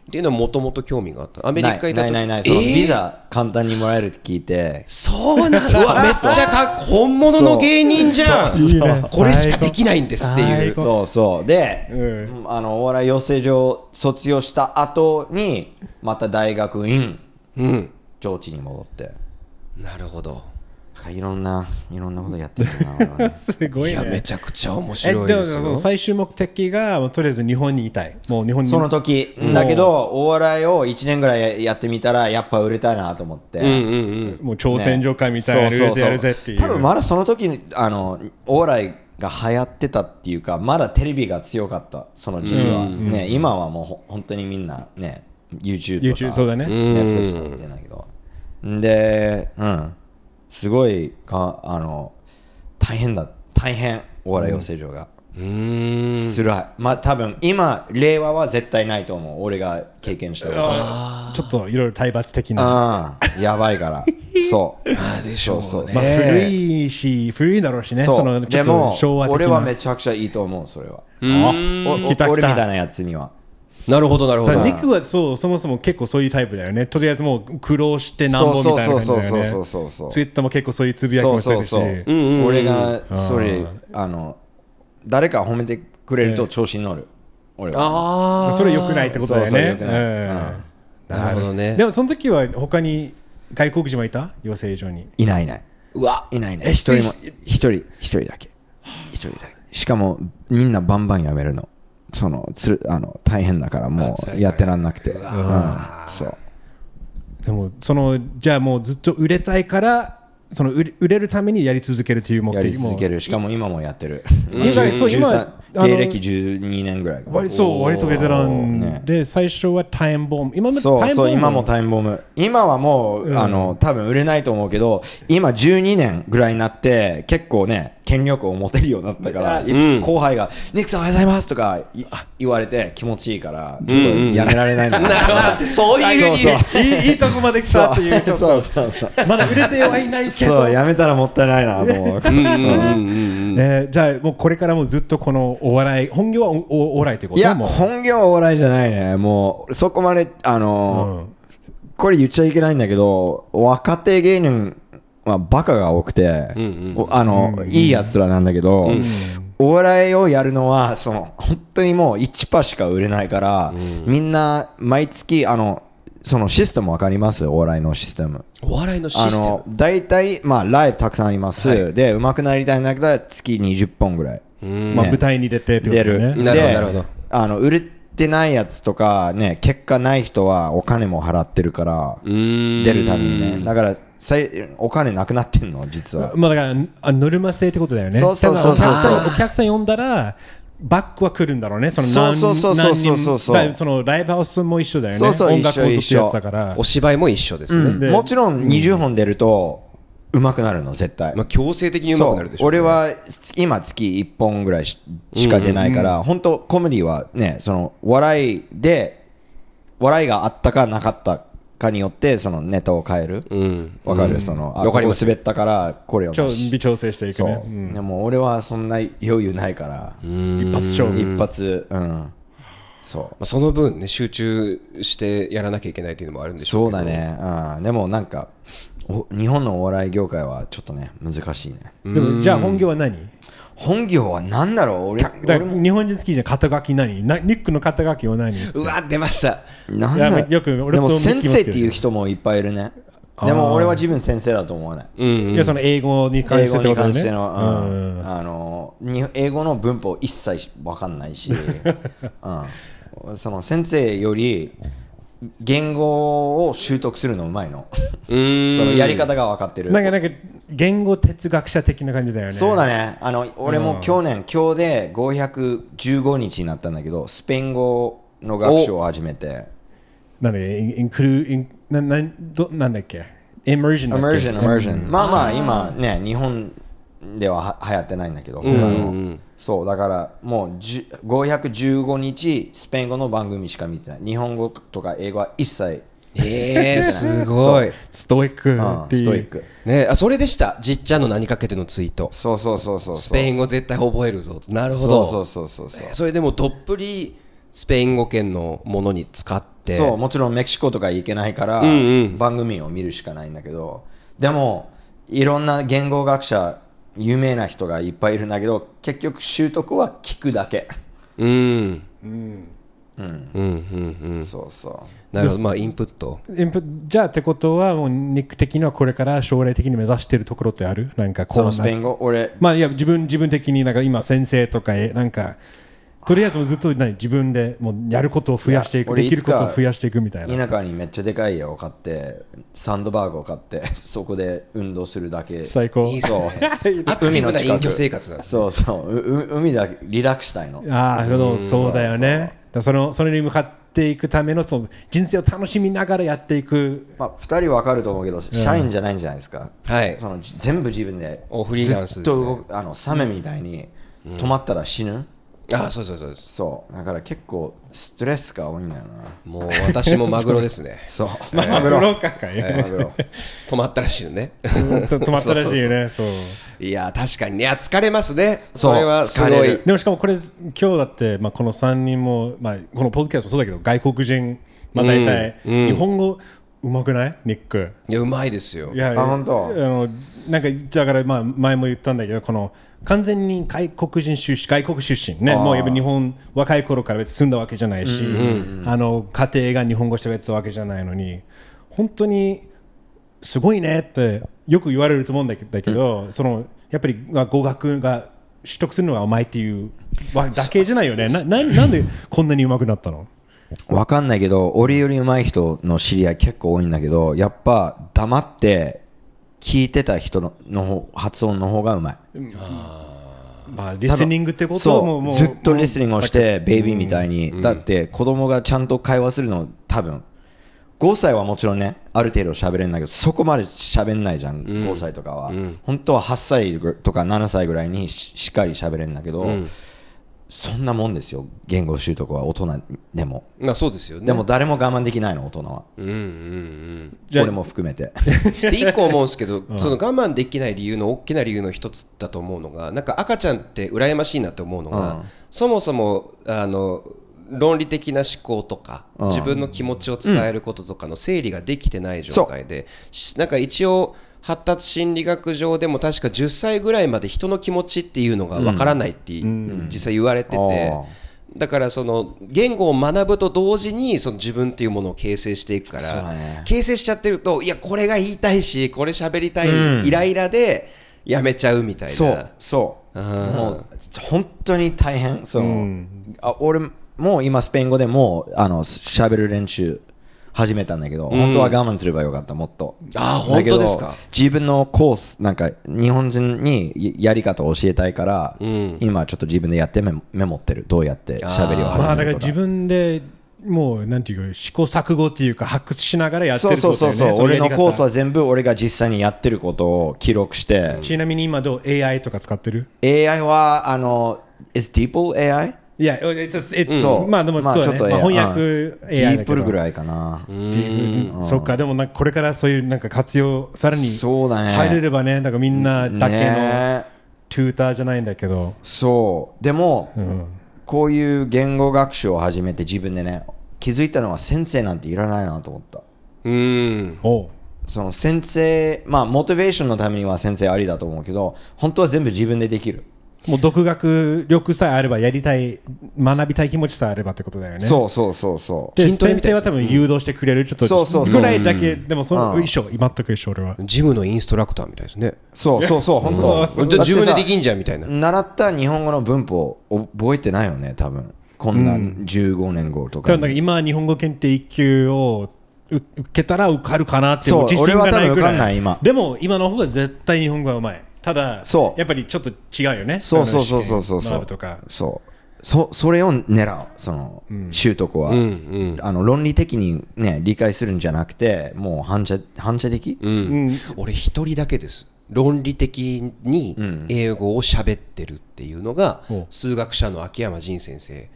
っていうのはもともと興味があった。アメリカいた時。ないないない。えー？ビザ簡単にもらえるって聞いて。そうなんです う。わめっちゃかっ本物の芸人じゃん。これしかできないんですっていう。そうそう。で、うあのお笑い養成所卒業した後にまた大学院。うん。上智に戻って。なるほどいろんないろんなことやってるなね。すごいね。いやめちゃくちゃ面え白いですよ。その最終目的がとりあえず日本にいたい。もう日本に。その時だけどお笑いを1年ぐらいやってみたらやっぱ売れたいなと思って、うんうんうん。もう挑戦状会みたいなルールでやるぜっていう。多分まだその時にあのお笑いが流行ってたっていうかまだテレビが強かったその時期は、ね、今はもうほ本当にみんなね YouTube とか YouTube そうだね。ないけど。でうんすごいかあの大変だ大変お笑い養成所が、うーん。辛い。まあ多分今令和は絶対ないと思う俺が経験したこと。ちょっといろいろ体罰的な。ああやばいから。そう。あでしょうね。そうそうまあ、ね古いし古いだろうしね。そう。そのちょっとでも昭和的な。俺はめちゃくちゃいいと思うそれは。うん。おお来た来た。俺みたいなやつにはなるほどなるほど。さニックはそうそもそも結構そういうタイプだよね。とりあえずもう苦労してなんぼみたいな感じだよね。そうそうそうそうそう。ツイッターも結構そういうつぶやきもするし。そうそうそう。うんうんうん。俺がそれあの誰か褒めてくれると調子に乗る。俺は。ああそれ良くないってことだよね。なるほどね。でもその時は他に外国人はいた？養成所に。いないいない。うわ。いないねえ一人も。一一人。一人だけ。一人だけ。しかもみんなバンバンやめるのそのつあの大変だからもうやってらんなくて、うん、そう。でもそのじゃあもうずっと売れたいからその売れるためにやり続けるという目やり的も続ける。しかも今もやってる。意外そう今13あの芸歴12年ぐらい割そう割とベテランね。で最初はタイムボム。今もそうタイムボム？そう今もタイムボム。今はもう、あの多分売れないと思うけど今12年ぐらいになって結構ね権力を持てるようになったから、ん。後輩が「ニックさんおはようございます」とかい言われて気持ちいいからちょっとやめられないんだけど、な そう。いうふうにいいいいとこまで来たっていうちょっそうとそうそう。まだ売れてはいないけど。そうやめたらもったいないなと思ううんうんうんうん。えーじゃあもうこれからもずっとこのお笑い本業はおおお笑いってこと？いや本業はお笑いじゃないね。もうそこまであのーこれ言っちゃいけないんだけど若手芸人はバカが多くて、おあの、いいやつらなんだけど、お笑いをやるのはその本当にもう1パーしか売れないから、みんな毎月あのそのシステムわかります？お笑いのシステム。お笑いのシあステム？の大体まあライブたくさんあります、で上手くなりたいんだけど月20本ぐらい。うん。まあね舞台に出てってことだよ出る、ねなるほどでなるほど。あの売れてないやつとかね結果ない人はお金も払ってるから出出るためにね。だからさいお金なくなってんの？実は。まあだからあノルマ制ってことだよね。そうそうそうそう。だからお客さんお客さん呼んだらバックは来るんだろうね。そのそうそうそうそうそうそう。そう何人だそのライブハウスも一緒だよね。そうそう音楽を一緒ずっとやってたから。お芝居も一緒ですね、でもちろん20本出ると上手くなるの絶対、まあ、強制的に上手くなるでしょ。う、ね、俺は今月1本ぐらいししか出ないから、本当コメディはねその笑いで笑いがあったかなかったかによってそのネタを変える。うん。わかる、そのあわかります。ここ滑ったからこれを微調整していくね。う。ん。でも俺はそんな余裕ないから。一発勝負。一発うんそう。まあ、その分ね集中してやらなきゃいけないっていうのもあるんでしょうけど。そうだね、うん、でもなんかお日本のお笑い業界はちょっとね難しいね。でもじゃあ本業は何？本業は何だろう？俺日本人好きじゃん肩書き何？なニックの肩書きは何？うわ出ました。なんだ？よく俺とでも先生っていう人もいっぱいいるね。でも俺は自分先生だと思わない。うんいやその英語に関英語にしてってことね。関しての、ううん。んあのに英語の文法一切分かんないし、うん、その先生より言語を習得するのうまいの。うーん。そのやり方が分かってる。なんかなんか言語哲学者的な感じだよね。そうだね。あの俺も去年、今日で515日になったんだけどスペイン語の学習を始めて。なんだっけインインクルインななどなんだっけ？イマージョンだっけ？Immersion immersion. まあまあ今ね日本ではは流行ってないんだけど他の、そうだからもうじゅ515日スペイン語の番組しか見てない。日本語とか英語は一切。えー、すごい。ストイックう。んストイック。ねあそれでした。じっちゃんの何かけてのツイート。そうそうそうそうスペイン語絶対覚えるぞ。なるほど。そうそうそうそうそう。それでもどっぷりスペイン語圏のものに使って。そうもちろんメキシコとか行けないから、んうん。番組を見るしかないんだけど。でもいろんな言語学者有名な人がいっぱいいるんだけど結局習得は聞くだけ、うん。うん。うんうんうん。そうそなるほどまあインプット。インプじゃあってことはもうニック的にはこれから将来的に目指しているところってある？なんかうそのこうなスペイン語？俺。まあいや自分自分的になんか今先生とかえなんかとりあえずもうずっと何自分でもうやることを増やしていくできることを増やしていくみたいな。田舎にめっちゃでかい家を買ってサンドバーグを買ってそこで運動するだけ。最高。いいそう。ねアクティブな隠居生活なんですそうそう。うう海だけリラックスしたいの。ああそうそうだよね。そのそれに向かっていくためのその人生を楽しみながらやっていく。まあ、2人わかると思うけど、社員じゃないんじゃないですか、はい。そのじ全部自分でおフリーランスずっですね。とあのサメみたいに止まったら死ぬ、あそうそうそうです。そう。だから結構ストレスが多いんだよな。もう私もマグロですね。そう。マグロかかよ、マグロ。止まったら死ぬね。止まったらしいよね。そういや確かにね。いや疲れますね。それはすごい。でもしかもこれ今日だって、まあ、この3人も、まあ、このポッドキャストもそうだけど外国人、まあ、大体、日本語うまくない？ニック。いやうまいですよ。いやあ本当？あのなんかだからまあ前も言ったんだけどこの完全に外国人出身外国出身ね。もうやっぱ日本若い頃から別に住んだわけじゃないし、あの家庭が日本語喋ってたわけじゃないのに本当にすごいねってよく言われると思うんだけだけど、そのやっぱりまあ語学が取得するのがうまいっていうわだけじゃないよね。なななんでこんなにうまくなったの？わかんないけど俺より上手い人の知り合い結構多いんだけどやっぱ黙って聞いてた人のの方発音の方がうまい。まあリスニングってことはそもうもううずっとリスニングをしてベイビーみたいに、だって子供がちゃんと会話するの多分。5歳はもちろんねある程度喋れるんだけどそこまで喋んないじゃん、5歳とかは、本当は8歳とか7歳ぐらいにししっかり喋れるんだけど、そんなもんですよ。言語習得は大人でも、まあそうですよね。でも誰も我慢できないの大人は、うんうんうん俺も含めて。で一個思うんですけど、その我慢できない理由の大きな理由の一つだと思うのがなんか赤ちゃんって羨ましいなって思うのが、うん。そもそもあの論理的な思考とか、うん。自分の気持ちを伝えることとかの整理ができてない状態で、しなんか一応発達心理学上でも確か10歳ぐらいまで人の気持ちっていうのがわからないって、実際言われてて、あだからその言語を学ぶと同時にその自分っていうものを形成していくから、ね。形成しちゃってるといやこれが言いたいしこれ喋りたい、イライラでやめちゃうみたいな。そうそう。もう本当に大変。その、あ俺もう今スペイン語でもうあの喋る練習始めたんだけど、本当は我慢すればよかったもっと。あーだけど本当ですか？自分のコースなんか日本人にやり方を教えたいから、ん。今ちょっと自分でやってメモメモってる。どうやって喋りをまあだ始めるとか。から自分でもうなんていうか試行錯誤っていうか発掘しながらやってそうるってことだよねそうそうそう俺のコースはは全部俺が実際にやってることを記録して、ちなみに今どう AI とか使ってる？AI はあの is DeepL AI? いや、it's, うまあでもそうね、ちょっとまあ、AI 翻訳 AI だけど。DeepL ぐらいかな、そっか、でもなんかこれからそういうなんか活用、さらにそうだね。入れればね、なんかみんなだけのね。トゥーターじゃないんだけど、そう。でも、ん。こういう言語学習を始めて自分でね気づいたのは先生なんていらないなと思った。うん。その先生まあモチベーションのためには先生ありだと思うけど本当は全部自分でできる、もう独学力さえあれば、やりたい、学びたい気持ちさえあればってことだよね。そうそうそうそう。で、先生は多分誘導してくれる、ちょっとそうそうそう。ぐらいだけ、でもそのうん。一緒、全く一緒、俺は。ジムのインストラクターみたいですね。そうそうそう本当。じゃあ自分ででんきんじゃんみたいな。習った日本語の文法を覚えてないよね多分。こんな15年後とか。に、多分なんか今、日本語検定1級を受受けたら受かるかなってそう自信がないぐらい。俺は多分受かんない今。でも今の方が絶対日本語はうまいただそう。やっぱりちょっと違うよね。そうそうそうそうそう。あの試験学ぶとか。そう。そそれを狙うその、習得は、うんうん。あの論理的に、ね、理解するんじゃなくてもう反射反射的、うん。うん。俺一人だけです。論理的に英語を喋ってるっていうのが、お数学者の秋山仁先生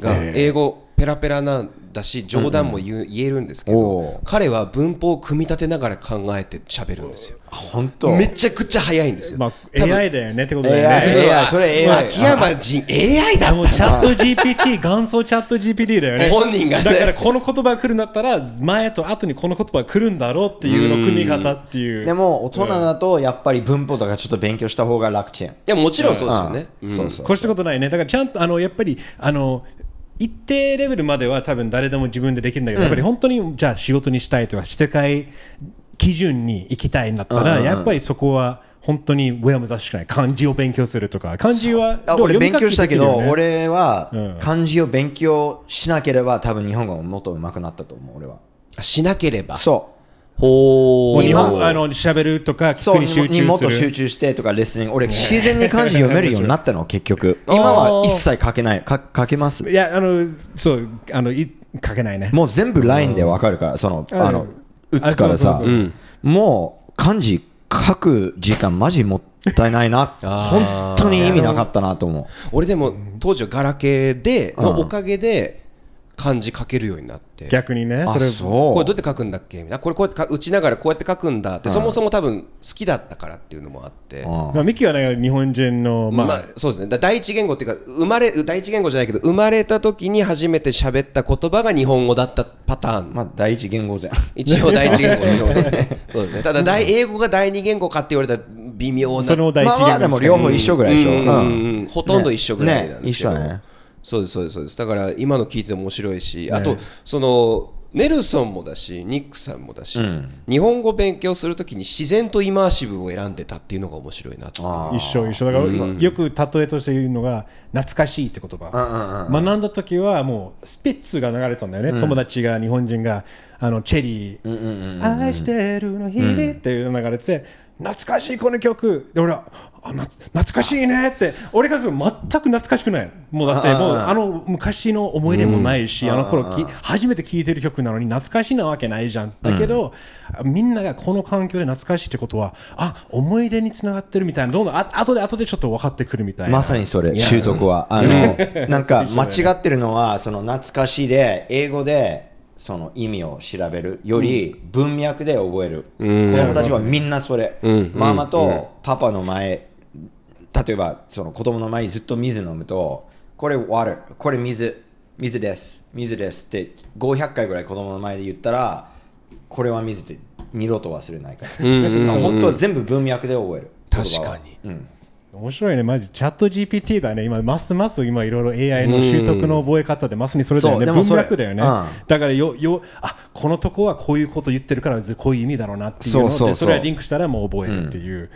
が英語ペラペラなんだし冗談も言う、言えるんですけおど彼は文法を組み立てながら考えて喋るんですよ。本当。めちゃくちゃ早いんですよ、まあ AI だよねってことだよ AI ね AI それ AI 秋山仁 AI だでもチャット GPT 元祖チャット GPT だよね。本人がね。だからこの言葉が来るんだったら前と後にこの言葉が来るんだろうっていうの組み方っていう。でも大人だとやっぱり文法とかちょっと勉強した方が楽ちん、いやもちろんそうですよね、うん。そうそう越したことないね。だからちゃんとあのやっぱりあの一定レベルまでは多分誰でも自分でできるんだけど、やっぱり本当にじゃあ仕事にしたいとか世界基準に行きたいんだったら、やっぱりそこは本当に上を目指しかない漢字を勉強するとか漢字は俺勉強したけど、ね。俺はうん。漢字を勉強しなければ多分日本語ももっと上手くなったと思う俺は。しなければ。そほう日本今あの喋るとかうそう聞くに集にもっと中する集中してとかレッスン俺自然に漢字読めるようになったの 結局。今は一切書けない。か書けます？いやあのそうあのい書けないね。もう全部ラインでわかるからそのああの打つからさ。もう漢字書く時間マジもったいないな。本当に意味なかったなと思う。俺でも当時はガラケーでのおかげで漢字書けるようになって。逆にねあそれ。そう。これどうやって書くんだっけ？みたいなこれこうやってか打ちながらこうやって書くんだってそもそも多分好きだったからっていうのもあって。うん。まあ、ミキはね日本人のまあ、まあそうですね。だ第一言語っていうか生まれ第一言語じゃないけど生まれた時に初めて喋った言葉が日本語だったパターン。まあ第一言語じゃん。一応第一言語のそうですねそうですね。ただ第英語が第二言語かって言われたら微妙な。その第一まあまあでも両方一緒ぐらいでしょ。うんうんうんうん。ほとんど一緒ぐらいなんですけど、ねね一緒だねそうですそうですそうです。だから今の聞いてて面白いし、あとそのネルソンもだしニックさんもだし、日本語勉強するときに自然とイマーシブを選んでたっていうのが面白いなって一緒一緒。だから、よく例えとして言うのが懐かしいって言葉、学んだ時はもうスピッツが流れてたんだよね、友達が日本人があのチェリー、愛してるの日々っていう流れてて懐かしいこの曲。で俺はあな懐かしいね。って俺からすると全く懐かしくない。もうだってもうあの昔の思い出もないし、あの頃き初めて聴いてる曲なのに懐かしいなわけないじゃん。だけど、みんながこの環境で懐かしいってことはあ思い出につながってるみたいな。どんどんあ後で後でちょっと分かってくるみたいな。まさにそれ習得は。あの なんか 間違ってるのはその懐かしいで英語でその意味を調べるより文脈で覚える、子供たちはみんなそれ、ママとパパの前例えばその子供の前にずっと水飲むとこれ water これ水。水です。水です。って500回ぐらい子供の前で言ったらこれは水って二度と忘れないから、本当は全部文脈で覚える。確かに。うん面白いね、マジ。チャット GPT だね。今、ますます今、いろいろ AI の習得の覚え方で、まさにそれだよね。文脈だよね。うんだからよ、よ、あこのとこはこういうこと言ってるから、こういう意味だろうなっていうので、そうそうそうそれはリンクしたらもう覚えるっていう。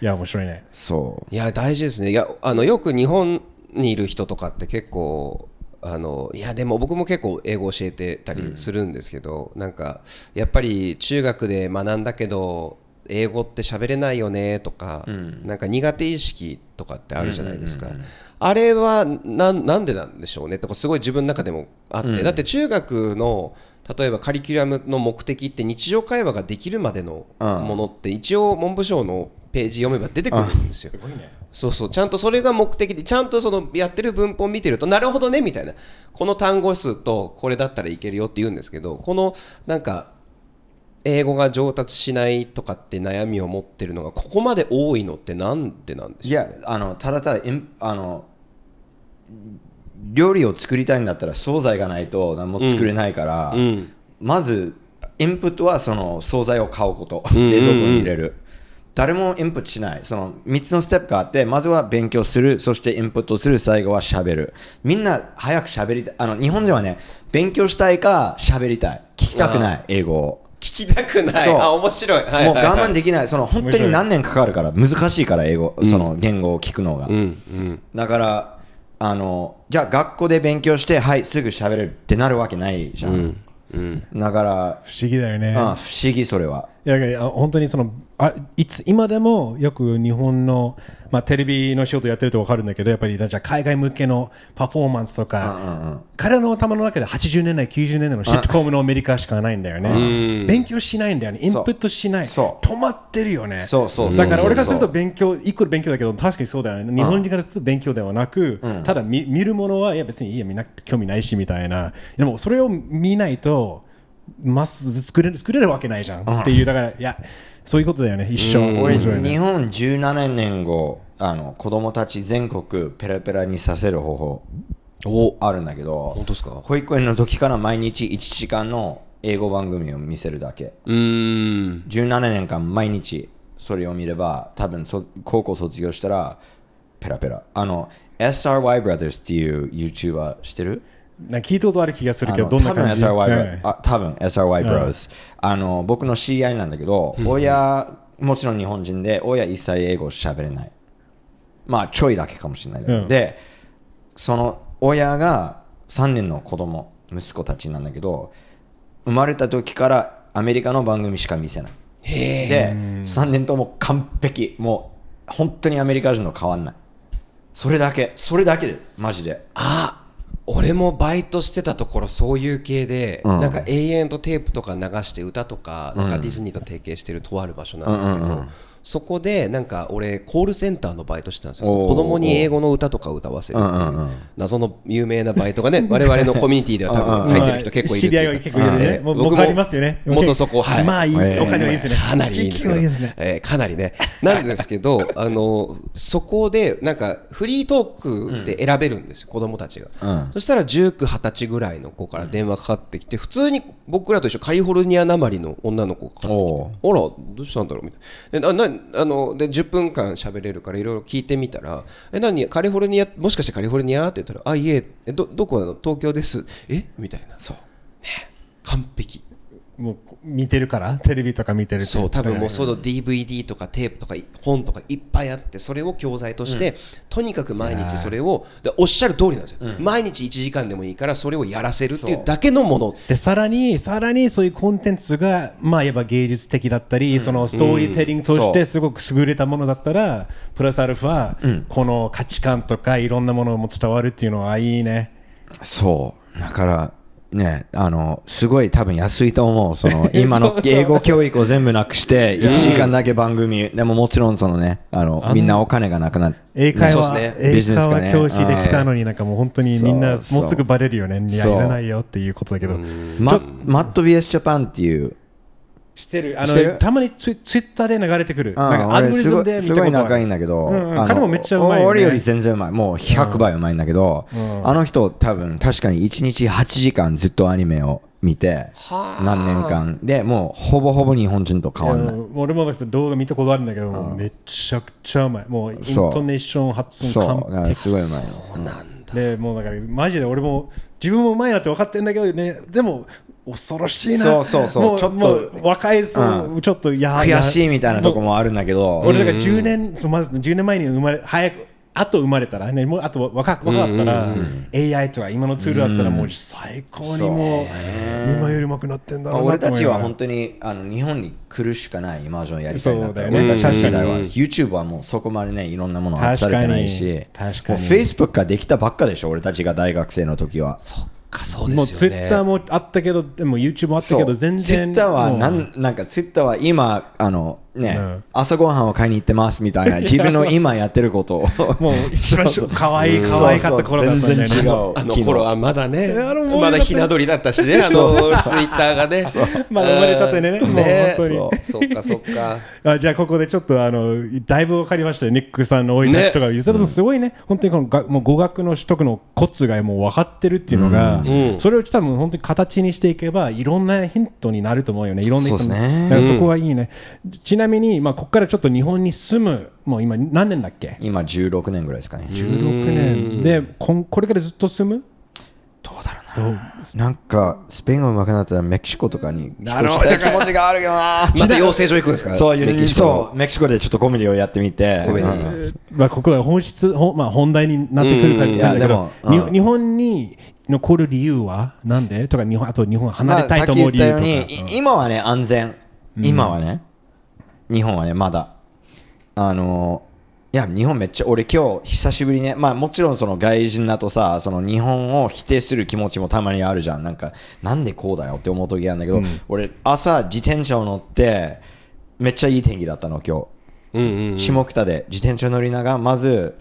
いや、面白いね。そういや大事ですねいやあのよく日本にいる人とかって結構あのいやでも僕も結構英語教えてたりするんですけど、なんかやっぱり中学で学んだけど英語って喋れないよねとか、なんか苦手意識とかってあるじゃないですか、あれはななんでなんでしょうねとかすごい自分の中でもあって、だって中学の例えばカリキュラムの目的って日常会話ができるまでのものって一応文部省のページ読めば出てくるんですよ。そうそう。ちゃんとそれが目的でちゃんとそのやってる文法を見てるとなるほどねみたいな。この単語数とこれだったらいけるよって言うんですけどこのなんか英語が上達しないとかって悩みを持ってるのがここまで多いのってなんでなんでいしょうやあのただただあの料理を作りたいんだったら惣菜がないと何も作れないから、うん。まずインプットはその惣菜を買うこと、冷蔵庫に入れる。誰もインプットしない。その3つのステップがあってまずは勉強する。そしてインプットする最後は喋る。みんな早く喋りたい。あの日本人はね勉強したいか喋りたい。聞きたくない英語を聞きたくない。そう。あ面白い、はいもう我慢できない。その本当に何年かかるから難しいから英語その言語を聞くのが、うんうん。だからあのじゃあ学校で勉強してはいすぐ喋れるってなるわけないじゃん、だから、不思議だよね。あ不思議それはいやいや本当にそのあいつ今でもよく日本の、まあ、テレビの仕事やってると分かるんだけどやっぱりじゃあ海外向けのパフォーマンスとか、彼らの頭の中で80年代90年代のシットコムのアメリカしかないんだよね。勉強しないんだよね。インプットしない。止まってるよね。そうそうそうだから俺からすると勉強イコール勉強だけど確かにそうだよね。日本人からすると勉強ではなく、ただ見見るものはいや別にいいやみんな興味ないしみたいな。でもそれを見ないとます作れる作れるわけないじゃん。っていうだからいやそういうことだよね。一緒俺面白いね。日本17年後あの子供たち全国ペラペラにさせる方法お。あるんだけど本当ですか？保育園の時から毎日1時間の英語番組を見せるだけ。うーん17年間毎日それを見れば多分そ高校卒業したらペラペラ。あの SRY Brothers っていう YouTuber 知ってる？なんか聞いたことある気がするけどどんな感じ？SRY, はい。Bro- あ多分 SRY Bros、あの僕の知り合いなんだけど、親もちろん日本人で親一切英語喋れない。まあちょいだけかもしれないけど、うん。でその親が3人の子供息子たちなんだけど生まれた時からアメリカの番組しか見せない。で3人とも完璧。もう本当にアメリカ人の変わんない。それだけ。それだけでマジで。あ俺もバイトしてたところそういう系で、うん。なんか永遠とテープとか流して歌とかなんかディズニーと提携してるとある場所なんですけど、そこでなんか俺コールセンターのバイトしてたんですよ。子供に英語の歌とか歌わせるっていう。謎の有名なバイトがね我々のコミュニティでは多分入ってる人結構いる知り合いは結構いるね。僕もう変わりますよね。元そこはい。まあいい、えーお金はいいですね。かなりいいんですね。えーかなりね。なんですけど あのそこでなんかフリートークで選べるんですよ、子供たちが、うん。そしたら19、20歳ぐらいの子から電話かかってきて普通に僕らと一緒カリフォルニアなまりの女の子がかかってきてあらどうしたんだろう？みたいな。でななあので10分間喋れるからいろいろ聞いてみたらえ何？カリフォルニアもしかしてカリフォルニア？って言ったらあいええどどこなの？東京です。え？みたいな。そう、ね、完璧もう見てるから、テレビとか見てるとそう多分もうその DVD とかテープとか本とかいっぱいあってそれを教材として、とにかく毎日それをでおっしゃる通りなんですよ、毎日1時間でもいいからそれをやらせるっていうだけのもの。らでさらに、さらにそういうコンテンツが、まあ、やっぱ芸術的だったり、そのストーリーテリングとしてすごく優れたものだったら、プラスアルファ、この価値観とかいろんなものも伝わるっていうのはいいね。そう。だからねあのすごい多分安いと思う。その 今の英語教育を全部なくして1時間だけ番組。でももちろんそのねあのみんなお金がなくなって英会話、ね。英ビジネス会話教師できたのになんかもう本当にみんなもうすぐバレるよね。いや、いらないよっていうことだけど。ママット VS ジャパンっていうしてる。あの、たまにツイツイッターで流れてくる。あなんかアルゴリズム俺すごいすで見たことある。ごい仲いいんだけど、うんうん。あの彼もめっちゃうまいよね。俺より全然うまい。もう100倍うまいんだけど、うん。あの人多分確かに1日8時間ずっとアニメを見てはあ。何年間。でもうほぼほぼ日本人と変わんない。うん俺も動画見たことあるんだけど、もうめちゃくちゃうまい。もうイントネーション、発音完だからすごい璧。うまいそうなんだ。で、もうだからマジで俺も自分もうまいなって分かってんだけどね、でも恐ろしいな。そうそうそう。もちょっと若いそう、ちょっとや悔しいみたいなとこもあるんだけど。俺だから10年、そうまず10年前に生まれ、早く、あと生まれたらねもうあと若若かったら、AI とか今のツールだったらもう最高にもう今よりうまくなってんだろうな俺たちは本当にあの日本に来るしかないイマージョンやりたいなってそうだよね。俺たちの時代は。確かに。YouTube はもうそこまでねいろんなものはされてないし。確かに。もう Facebook ができたばっかでしょ俺たちが大学生の時は。そっかそうもうですよね Twitter もあったけどでも YouTube もあったけど全然。Twitter はもうなんなんか Twitter は今あのね、うん。朝ごはんを買いに行ってますみたいな 自分の今やってることを。もう一番可愛い可愛かった頃だったんだよね。全然違う。あの頃はまだねまだひな鳥だったしねあのツイッターがね。まだ生まれたてね。もうね本当に。そっかそっか。あじゃあここでちょっとあのだいぶ分かりましたよ。ニックさんの生い立ちとか、それとすごいね、本当にこのがもう語学の取得のコツがもう分かってるっていうのが、うん。それを多分本当に形にしていけばいろんなヒントになると思うよね。いろんな人そうですね。そこはいいね、ちなみに、まあ、ここからちょっと日本に住むもう今何年だっけ？今16年ぐらいですかね。16年。でこんこれからずっと住む？どうだろうな。どう？なんかスペイン語上手くなったらメキシコとかになるほど。気持ちがあるよな。また養成所行くんですか？そうメキシコ。そう。メキシコでちょっとコメディをやってみて。コメディ。うん。まあ、ここが本質、まあ、本題になってくるかいやでもうんに日本に残る理由はなんで？とか日本あと日本離まあれたいと思う理由とか、ようにい今はね安全。今はね日本はねまだ。あのいや日本めっちゃ俺今日久しぶりにね。まあもちろんその外人だとさその日本を否定する気持ちもたまにあるじゃん。なんかなんでこうだよって思う時あるんだけど、俺朝自転車を乗ってめっちゃいい天気だったの今日。うんうん下北で。自転車乗りながらまず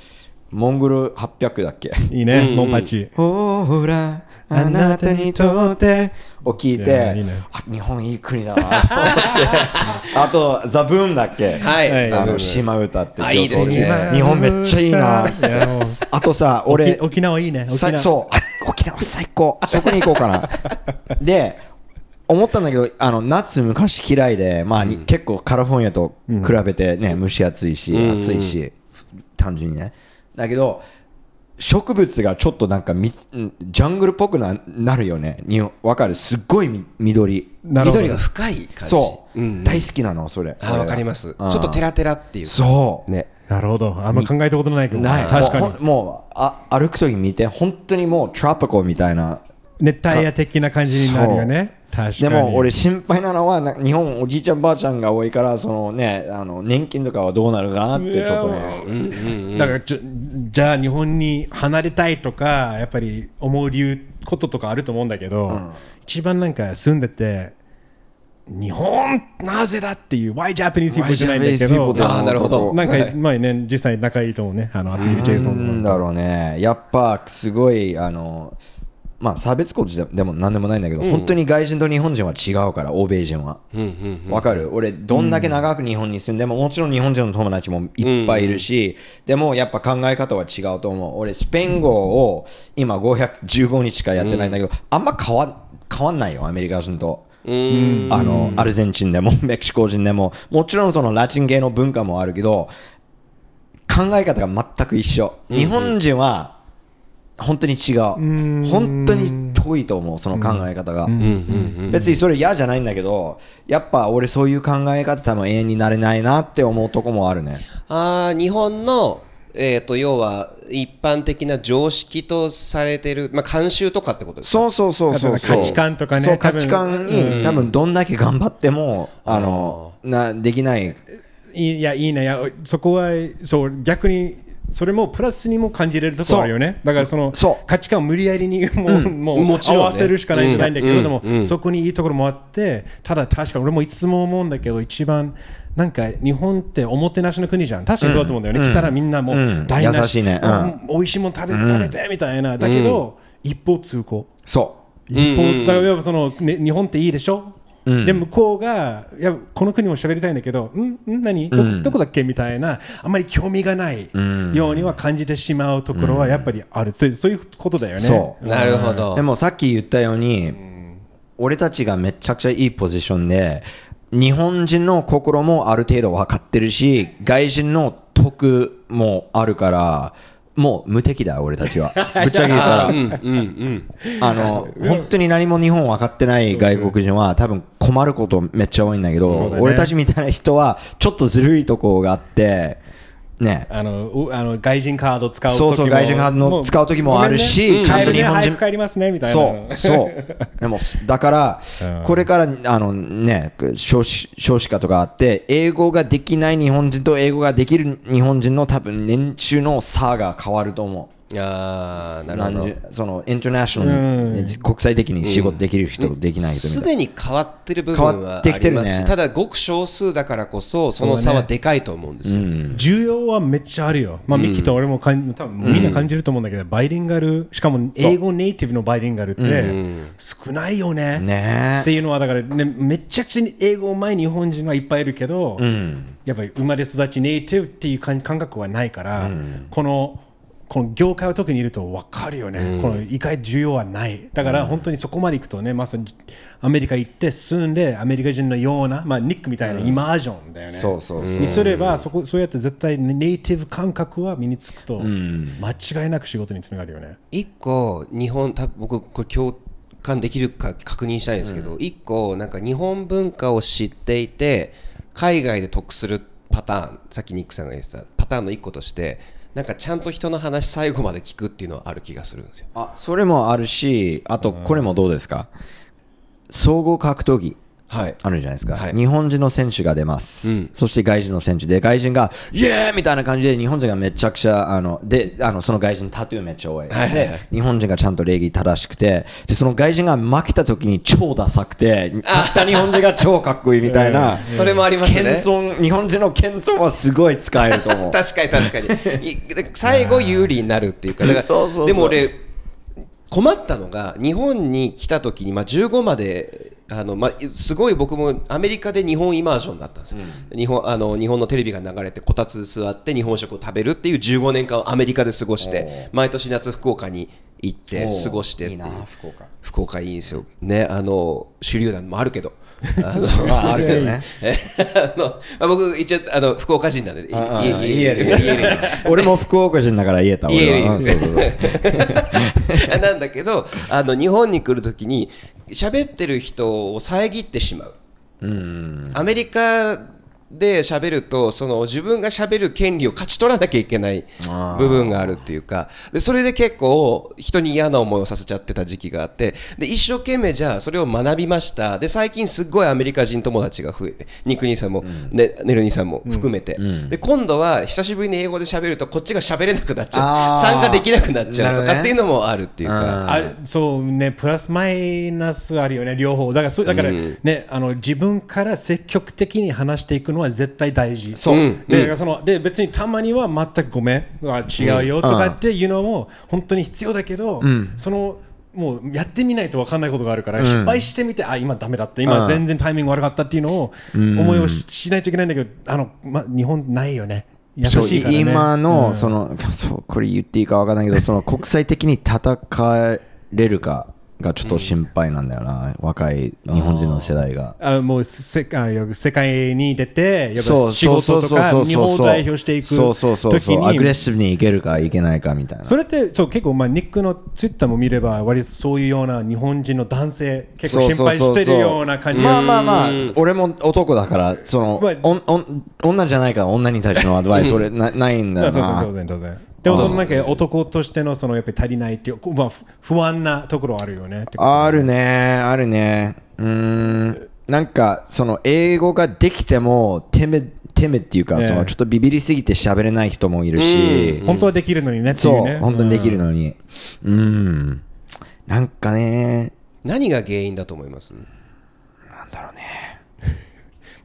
モンゴル800だっけ？いいね、モンパチ。ほらあなたにとってを聞いいてやいいね。あ日本いい国だなと思って。あとザ・ブーンだっけ？はい。はい。あの島唄ってあいいですね。日本めっちゃいいな。あとさ俺俺沖縄いいね。沖縄。さそう。あ沖縄最高。そこに行こうかな。で思ったんだけどあの夏昔嫌いで、まあに結構カリフォルニアと比べてね、蒸し暑いし、うん。暑いし単純にね。だけど植物がちょっとなんかみうんジャングルっぽくななるよね。にわかる？すっごいみ緑。緑が深い感じ。そう、ん大好きなのそれ。あわかります。ちうんょっとテラテラっていう。そう。ね。なるほど。あんま考えたことないけど、な。い。確かに。もうあ歩く時見て本当にもうトラピコみたいな。熱帯夜的な感じになるよね。でも俺心配なのはな日本おじいちゃんばあちゃんが多いからそのねあの年金とかはどうなるかなってちょっとねだからちょじゃあ日本に離れたいとかやっぱり思う理由こととかあると思うんだけど、一番なんか住んでて日本なぜだっていう Why Japanese people じゃないんだけどあーなるほど。なんか、はい。まあね実際仲いいと思うね。あのアティジェイソンなんだろうね。やっぱすごいあのまあ差別構図ででも何でもないんだけど、本当に外人と日本人は違うから欧米人は。うんうんうん。わかる？俺どんだけ長く日本に住んでももちろん日本人の友達もいっぱいいるし、でもやっぱ考え方は違うと思う。俺スペイン語を今515日しかやってないんだけど、あんま変わ変わんないよアメリカ人と。うん。あのアルゼンチンでも メキシコ人でも。もちろんそのラチン系の文化もあるけど考え方が全く一緒、日本人は本当に違う。本当に遠いと思うその考え方が、別にそれ嫌じゃないんだけどやっぱ俺そういう考え方多分永遠になれないなって思うとこもあるね。あー日本のえー、と要は一般的な常識とされてる、まあ、慣習とかってことですか？そうそうそうそうそう。価値観とかね。価値観に多分どんだけ頑張ってもあのなできない。いいやいいねいやそこはそう逆にそれもプラスにも感じれるところあるよね。だからそのそう。価値観を無理やりにもう,、もうん。ね。合わせるしかないんじゃないんだけど、うん。うん。そこにいいところもあってただ確かに俺もいつも思うんだけど一番なんか日本っておもてなしの国じゃん。確かにそうだと思うんだよね、来たらみんなもううん。台無し,、ね。うん。美味しいもの食べ,、食べてみたいな。だけど、一方通行。そ一方、だからその、ね、日本っていいでしょ、で向こうがいやこの国も喋りたいんだけどん？ん？何？ど,、どこだっけ？みたいなあんまり興味がないようには感じてしまうところはやっぱりある、そうそういうことだよね。そう。なるほど。でもさっき言ったように、俺たちがめちゃくちゃいいポジションで日本人の心もある程度分かってるし外人の得もあるからもう無敵だ俺たちは。ぶっちゃけ言ったら。うんあの本当に何も日本分かってない外国人は多分困ることめっちゃ多いんだけど俺たちみたいな人はちょっとずるいとこがあってね。あのうあの外人カード使う時も。そうそう外人カードの使う時もあるしね。ちゃんと日本人ね帰りますねみたいな。そうそう。でもだからうん。これからあのね少子少子化とかあって英語ができない日本人と英語ができる日本人の多分年収の差が変わると思うあーなるほど。そのインターナショナルに国際的に仕事できる人とできない人すでに変わってる部分変わはあってきてるね。りますし、ただごく少数だからこそその差はでかいと思うんですよ、需要はめっちゃあるよ。まあ、ミキと俺もかん多分みんな感じると思うんだけど、バイリンガル、しかも英語ネイティブのバイリンガルって少ないよね。なね。っていうのはだから、ね、めちゃくちゃに英語うまい日本人はいっぱいいるけど、やっぱり生まれ育ちネイティブっていう感感覚はないから、このこの業界は特にいると分かるよね、この意外需要はない。だから本当にそこまで行くとねまさにアメリカ行って住んでアメリカ人のような、まあ、ニックみたいなイマージョンだよね、そうそうそう。にすればそこそうやって絶対ネイティブ感覚は身につくと、間違いなく仕事につながるよね。一個日本た僕これ共感できるか確認したいんですけど、一個なんか日本文化を知っていて海外で得するパターンさっきニックさんが言ってたパターンの一個としてなんかちゃんと人の話最後まで聞くっていうのはある気がするんですよ。あそれもあるしあとこれもどうですか？総合格闘技はい。あるじゃないですか、はい。日本人の選手が出ます、うん。そして外人の選手で外人がイエーイ！みたいな感じで日本人がめちゃくちゃあのであのその外人タトゥーめっちゃ多い、はいで日本人がちゃんと礼儀正しくてでその外人が負けた時に超ダサくて勝った日本人が超かっこいいみたいな それもありますね。謙遜日本人の謙遜はすごい使えると思う。確かに確かに。最後有利になるっていうか でも俺困ったのが日本に来た時に、まあ、15まであの、まあ、すごい僕もアメリカで日本イマージョンだったんですよ、日本あの日本のテレビが流れてこたつ座って日本食を食べるっていう15年間をアメリカで過ごして毎年夏福岡に行って過ごしていいな福岡。福岡いいんですよ。ねあの手榴弾もあるけどあ のまああるけどね。えあのまあ、僕一応あの福岡人なんで言える言える。俺も福岡人だから言えた言える俺はうんそうそうそう。なんだけどあの日本に来るときに喋ってる人を遮ってしまう。アメリカで喋るとその自分が喋る権利を勝ち取らなきゃいけない部分があるっていうか。でそれで結構人に嫌な思いをさせちゃってた時期があって。で一生懸命じゃあそれを学びました。で最近すっごいアメリカ人友達が増えてニクニさんも、ね、ネルニさんも含めて、で今度は久しぶりに英語で喋るとこっちが喋れなくなっちゃう。参加できなくなっちゃうとかっていうのもあるっていうか。あそうね、プラスマイナスあるよね、両方。だから、そうだから、ね、あの自分から積極的に話していくのは絶対大事。そう。うん。で、そので別にたまには全くごめん、あ違うよとかっていうのも本当に必要だけど、そのもうやってみないと分かんない。ことがあるから、失敗してみて、あ今ダメだった、今全然タイミング悪かったっていうのを思いをししないといけないんだけど、あのま、日本ないよね。優しいね。今の、うん。その そうこれ言っていいかわからないけどその国際的に戦えれるかがちょっと心配なんだよな、若い日本人の世代が。あもう世界世界に出てやっぱそう仕事とか日本を代表していくそうそうそう時そう。アグレッにシブにいけるかいけないかみたいな。それってそう結構まあニックのツイッターも見れば割とそういうような日本人の男性結構心配してるような感じまあまあまあ俺も男だからそのまあおんおん女じゃないから女に対してのアドバイス 俺なないんだよな。当然当然でもそのなんか男としてのそのやっぱり足りないっていうまあふ不安なところあるよねあるねあるね。うーんなんかその英語ができてもテメテメっていうか、ええ。そのちょっとビビりすぎて喋れない人もいるし、本当はできるのにねっていそううね本当にできるのに。うん。なんかね。何が原因だと思います？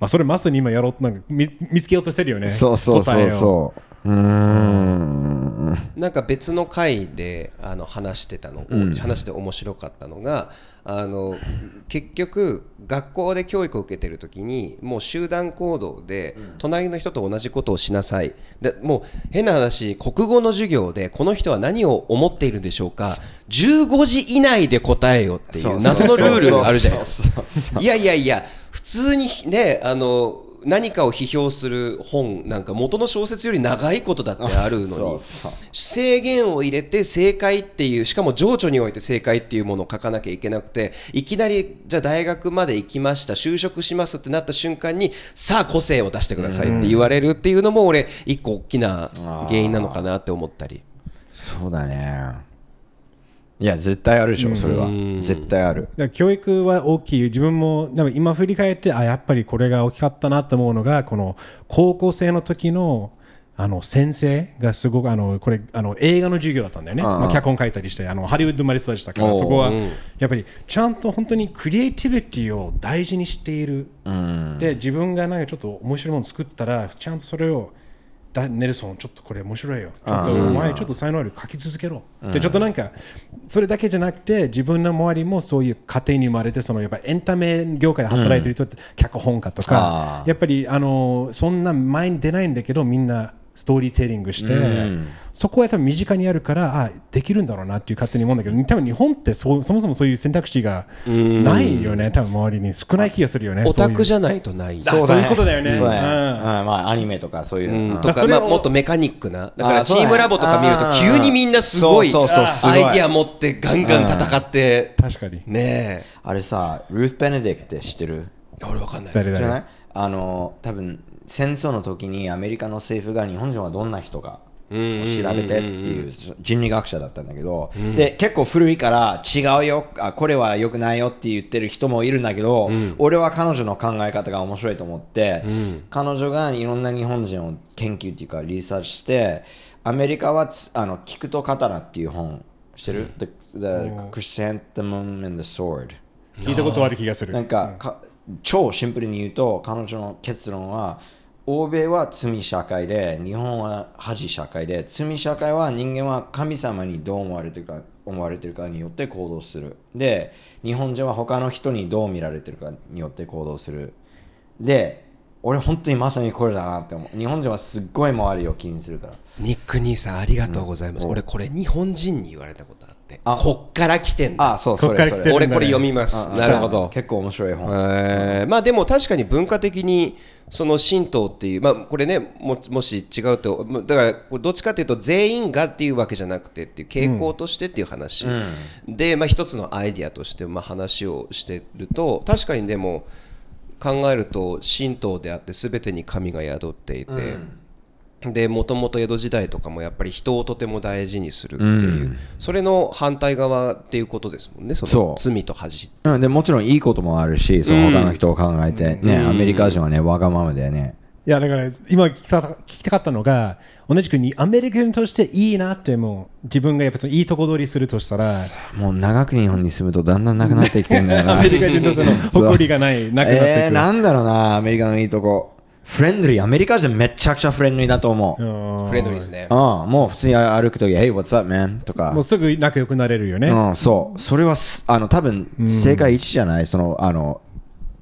まあそれまさに今やろうとなんか見見つけようとしてるよね。そうそうそう答えを。そううーん。なんか別の回であの話してたの、話して面白かったのがあの結局学校で教育を受けてる時にもう集団行動で隣の人と同じことをしなさい。でもう変な話国語の授業でこの人は何を思っているんでしょうか。15時以内で答えよっていう謎のルールがあるじゃないですか。いやいやいや普通にねあの何かを批評する本なんか元の小説より長いことだってあるのに制限を入れて正解っていうしかも情緒において正解っていうものを書かなきゃいけなくていきなりじゃあ大学まで行きました就職しますってなった瞬間にさあ個性を出してくださいって言われるっていうのも俺一個大きな原因なのかなって思ったり。そうだねいや絶対あるでしょそれは。絶対ある。だ教育は大きい。自分もでも今振り返ってあやっぱりこれが大きかったなと思うのがこの高校生の時のあの先生がすごくあのこれあの映画の授業だったんだよね、まあ、脚本書いたりしてあのハリウッド生まれ育ちだから。そこはやっぱりちゃんと本当にクリエイティビティを大事にしている、で自分がなんかちょっと面白いもの作ったらちゃんとそれをだネルソンちょっとこれ面白いよ。ちょっとお前ちょっと才能ある書き続けろ、でちょっとなんかそれだけじゃなくて自分の周りもそういう家庭に生まれてそのやっぱエンタメ業界で働いてる人って脚本家とか、あやっぱりあのそんな前に出ないんだけどみんなストーリーテリングして、そこは多分身近にあるからあできるんだろうなっていう勝手に思うんだけど多分日本ってそそもそもそういう選択肢がないよね多分周りに。少ない気がするよねオタクじゃゃないとない。そうそういうことだよね。そうん。あまあアニメとかそういううん。とか、それをまあ、もっとメカニックな。だからチームラボとか見ると急にみんなすごいアイディア持ってガンガン戦って確かに。ねあれさルース・ベネディクって知ってる？え俺わかんない。誰々じゃない？あの多分戦争の時にアメリカの政府が日本人はどんな人かを調べてっていう人類学者だったんだけど、で結構古いから違うよあこれは良くないよって言ってる人もいるんだけど、俺は彼女の考え方が面白いと思って、彼女がいろんな日本人を研究っていうかリサーチしてアメリカはつあの聞くと刀っていう本してる、The, the Chrysanthemum and the Sword 聞いたことある気がする。なんかか超シンプルに言うと彼女の結論は欧米は罪社会で日本は恥社会で罪社会は人間は神様にどう思われてる。か思われてるかによって行動するで日本人は他の人にどう見られてるかによって行動する。で俺本当にまさにこれだなって思う。日本人はすっごい周りを気にするから。ニック兄さんありがとうございます、俺これ日本人に言われたことあって。あ。こっから来てんだ。あそうそれそれ。俺これ読みます。あなるほど。結構面白い本。えーまあでも確かに文化的にその神道っていう、まあ、これねももし違うとまあだからこれどっちかというと全員がっていうわけじゃなくてっていう傾向としてっていう話、で、まあ、一つのアイディアとしてまあ話をしてると確かにでも考えると神道であって全てに神が宿っていて。でもともと江戸時代とかもやっぱり人をとても大事にするっていう、それの反対側っていうことですもんねその罪と恥うん、でもちろんいいこともあるし、その他の人を考えて、ね、アメリカ人はね、わがままでね、いやだから今聞きた聞きたかったのが同じくにアメリカ人としていいなってもう自分がやっぱりいいとこ取りするとしたらもう長く日本に住むとだんだんなくなってきてんだよな。アメリカ人としての誇りがないなくなってくる、えー、なんだろうな、アメリカのいいとこ。フレンドリー、アメリカ人めちゃくちゃフレンドリーだと思う。うんフレンドリーですねああもう普通に歩くとき、Hey, what's up, man? とかもう。すぐ仲良くなれるよね、うん、そう。それはす、あの、多分世界一じゃない？その、あの、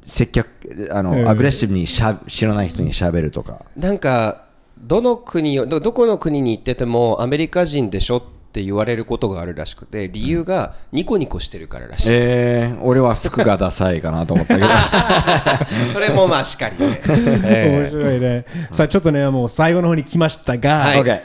接客、あの、うんアグレッシブにしゃ知らない人に喋るとか。なんかどの国をどどこの国に行っててもアメリカ人でしょって言われることがあるらしくて理由がニコニコしてるかららしい、えー、俺は服がダサいかなと思ったけど。それもまあしかりね、面白いね、さあちょっとねもう最後の方に来ましたが、はい。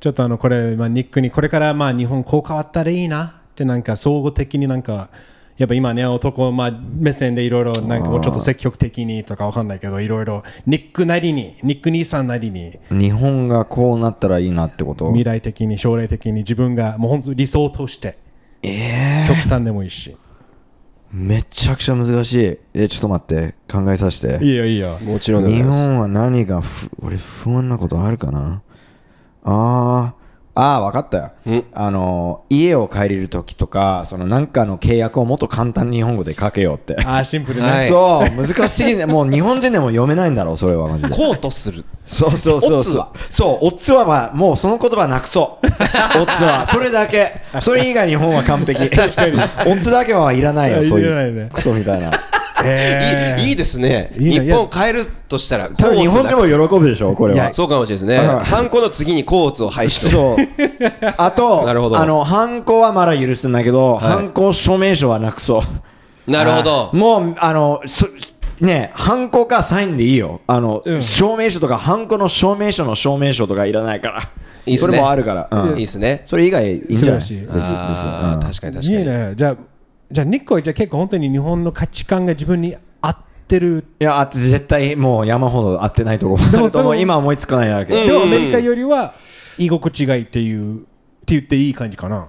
ちょっとあのこれ、まあ、ニックにこれからまあ日本こう変わったらいいなってなんか総合的になんかやっぱ今ね男、まあ、目線でいろいろなんかもうちょっと積極的にとかわかんないけどいろいろニックなりにニック兄さんなりに。日本がこうなったらいいなってこと？未来的に将来的に自分がもう本当理想としてえ極端でもいいし、ー、めちゃくちゃ難しい。えちょっと待って。考えさせて。いいよいいよ。もちろん日本は何がふ俺不安なことあるかな？あーあー分かったよ。あの家を借りるときとかそのなんかの契約をもっと簡単に日本語で書けよって、ああシンプルね、はい。そう難しすぎて もう日本人でも読めないんだろうそれはマジで。こうとするそうそう。そうそうオッズはそうオッズはまあもうその言葉なくそう。オッズは。それだけ。それ以外日本は完璧。確かに。オッズだけはいらないよそういういらないねクソみたいなえ ーいいいいですね。日本変えるとしたら多分日本でも喜ぶでしょこれは。そうかもしれないですね。はいハンコの次にコーツを廃止とそう。あと、なるほど。あの、ハンコはまだ許すんだけど、ハンコ証明書はなくそう。なるほど。もう、あの、そねハンコかサインでいいよ。あの、うん。証明書とかハンコの証明書の証明書とかいらないから。いいっすね。それもあるから、うん。いいっすね。それ以外いいんじゃない？素晴らしい。別別あーうん確かに確かに。いいね。じゃあ、じゃあニックはじゃあ結構本当に日本の価値観が自分に合ってる。いや、あって絶対もう山ほど合ってないところもと思うでも今思いつかないだけ。うんでもアメリカよりは居心地がいいっていう、って言っていい感じかな。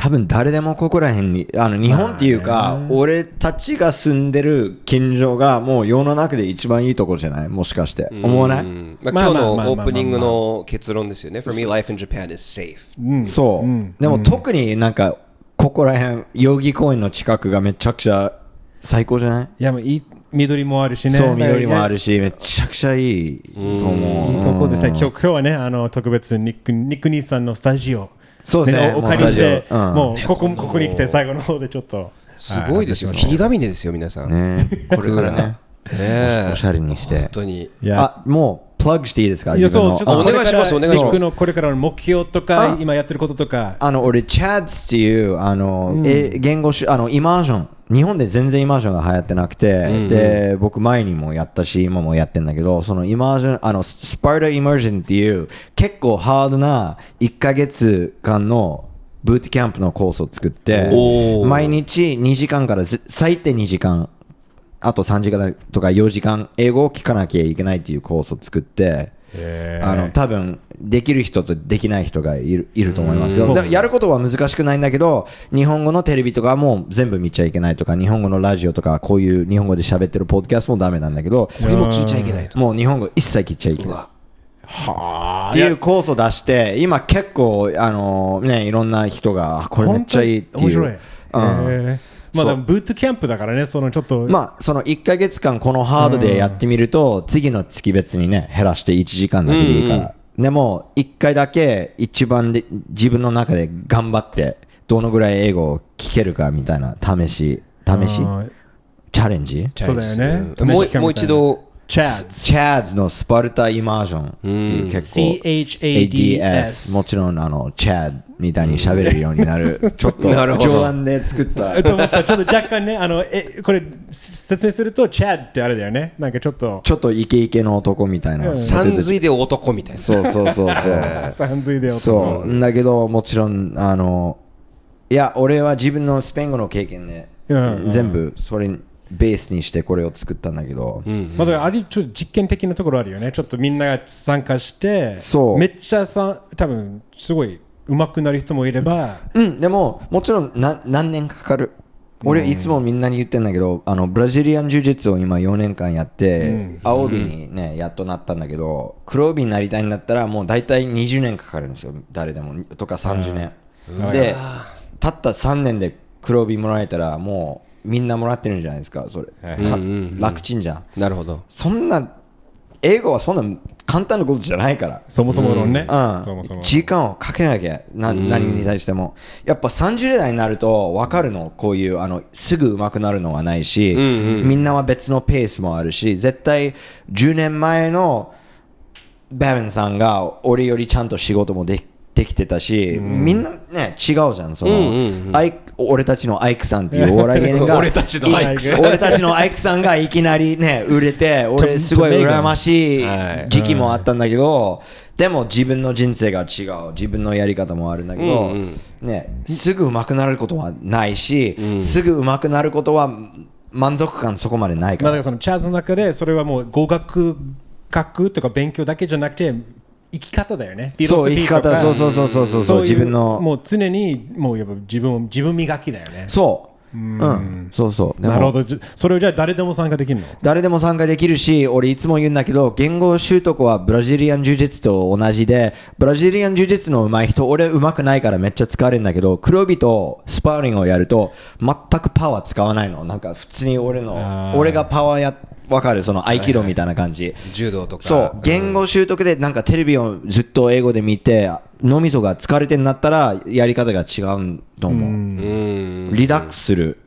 多分誰でもここら辺に、あの日本っていうか、俺たちが住んでる近所がもう世の中で一番いいところじゃない？もしかして。思わない？うんまあ、まあ今日のオープニングの結論ですよね。For me, life in Japan is safe. うん。そう、んでも特になんか、ここら辺、代々木公園の近くがめちゃくちゃ最高じゃない？いや、もういい緑もあるしね。そう、緑もあるし。し、めちゃくちゃいいと思う。いいとこですね。うん今日今日はね、あの特別ニック、ニック兄さんのスタジオ。そうですねお借りして、もうここここに来て最後の方でちょっと。すごいですよ。は霧ヶ峰ですよ、皆さん。ねこれからね、ねえおしゃれにして本。当に。いや、あ、もう、プラグしていいですか？いやそう、ちょっとあお願いしますお願いします。のこれからの目標とかあ、今やってることとか。あの俺、チャッズっていうあの、え言語しあのイマージョン、日本で全然イマージョンが流行ってなくて、で僕、前にもやったし、今もやってんだけど、そのイマージョン、あのスパルタイマージョンっていう、結構ハードな1ヶ月間のブートキャンプのコースを作って毎日2時間からず最低2時間、あと3時間とか4時間、英語を聞かなきゃいけないっていうコースを作って、えー。あの多分できる人とできない人がいるいると思いますけうん。どだやることは難しくないんだけど日本語のテレビとかも全部見ちゃいけないとか日本語のラジオとかこういう日本語で喋ってるポッドキャストもダメなんだけどこれも聞いちゃいけないと。もう日本語一切聞いちゃいけない。はっていうコースを出して今結構あのねいろんな人があこれめっちゃいいっていう。面白い。うん。えーまあブートキャンプだからね、そのちょっと。まあその1ヶ月間このハードでやってみると、次の月別にね減らして1時間だけでいいから、でも1回だけ一番で自分の中で頑張ってどのぐらい英語を聞けるかみたいな試し試し？チャレンジ？そうだよね。もう一度。チャーズ。チャーズのスパルタイマージョンっていう結構 CHADS もちろんあのチャーズみたいに喋れるようになる ちょっとなるほど。冗談で作った。ちょっと若干ね、あの、え、これ、す説明すると、チャーってあれだよね。なんかちょっと、ちょっとイケイケの男みたいなさん。ずいで男みたいな。そうそうそうそう。三髄でそう、だけどもちろんあのいや俺は自分のスペイン語の経験で、うん。全部それにベースにしてこれを作ったんだけど、まあ、だからあれちょっと実験的なところあるよね。ちょっとみんなが参加して、そう。めっちゃさ、多分すごい上手くなる人もいれば、うんでももちろんな何年かかる。俺いつもみんなに言ってんだけどあのブラジリアン柔術を今4年間やって、青帯にねやっとなったんだけど黒帯になりたいんだったらもう大体20年かかるんですよ。誰でもとか30年、でたった3年で黒帯もらえたらもうみんなもらってるんじゃないですかそれ、か楽ちんじゃん。なるほど。そんな英語はそんな簡単なことじゃないから。そもそものね。うん。そもそも。時間をかけなきゃな何に対しても。やっぱ30代になると分かるのこういうあのすぐ上手くなるのはないし、みんなは別のペースもあるし絶対10年前のバベンさんが俺よりちゃんと仕事もでできてたし、みんなね違うじゃんその、アイ俺たちのアイクさんっていうお笑い芸人が 俺たちのアイク。さん俺たちのアイクさんがいきなりね 売れて俺すごい羨ましいはい時期もあったんだけど、でも自分の人生が違う。自分のやり方もあるんだけど、ね、すぐ上手くなることはないし、すぐ上手くなることは満足感そこまでないから。まあ、だからそのチャーズの中で、それはもう語学学とか勉強だけじゃなくて、生き方だよね。そう生き方そうそうそうそうそうそう自分の。もう常にもうやっぱ自分を自分磨きだよね。そう。うん、そうそう。でも。なるほど。それをじゃあ誰でも参加できるの？誰でも参加できるし、俺いつも言うんだけど、言語習得はブラジリアン柔術と同じで、ブラジリアン柔術の上手い人、俺上手くないからめっちゃ疲れるんだけど、黒帯とスパーリングをやると、全くパワー使わないの。なんか普通に俺あの、ー。俺がパワーや、わかるその合気道みたいな感じ。柔道とか。そう、言語習得でなんかテレビをずっと英語で見て、脳みそが疲れてんなったら、やり方が違うと思う。うん。リラックスする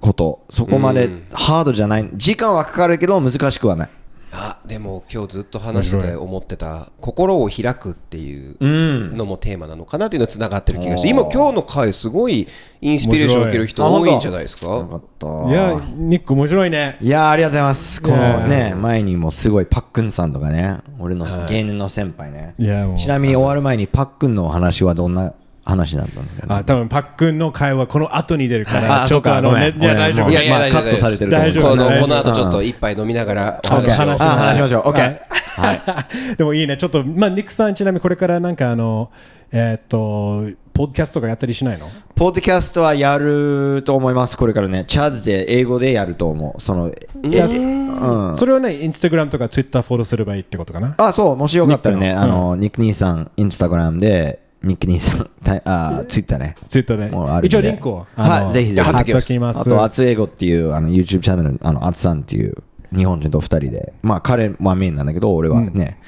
こと、そこまでハードじゃない、時間はかかるけど難しくはない。あでも今日ずっと話してて思ってた心を開くっていううん。のもテーマなのかなっていうのはつながってる気がして今今日の回すごいインスピレーションを受ける人多いんじゃないですよかかった。いや、ニック面白いね。いやーありがとうございます。このね前にもすごいパックンさんとかね俺の芸人の先輩ね。いや、もう。ちなみに終わる前にパックンのお話はどんな話だったんですかね。あ、多分パックンの会話、この後に出るから、あちょっとあの、ねいや、大丈夫。いやいやまあ大丈夫カットされてる大丈夫。このこの後ちょっと一杯飲みながらおちょっと話を話しましょう。OK はい。でもいいね。ちょっと、まあ、ニックさん、ちなみにこれからなんか、あの、えーっと、ポッドキャストとかやったりしないの？ポッドキャストはやると思いますこれからね。チャーズで英語でやると思う。そのじゃあうん。それをね、インスタグラムとかツイッターフォローすればいいってことかな？あ、そう、もしよかったらね、あの、ニック兄さん、インスタグラムで、ニック兄さん、た あツイッターね。ツイッターでもうあ。る一応リンクを。はいぜひぜひ貼っときます。あと、アツ英語っていうあの YouTube チャンネル、あの、アツさんっていう日本人と二人で、まあ彼はメインなんだけど、俺はね、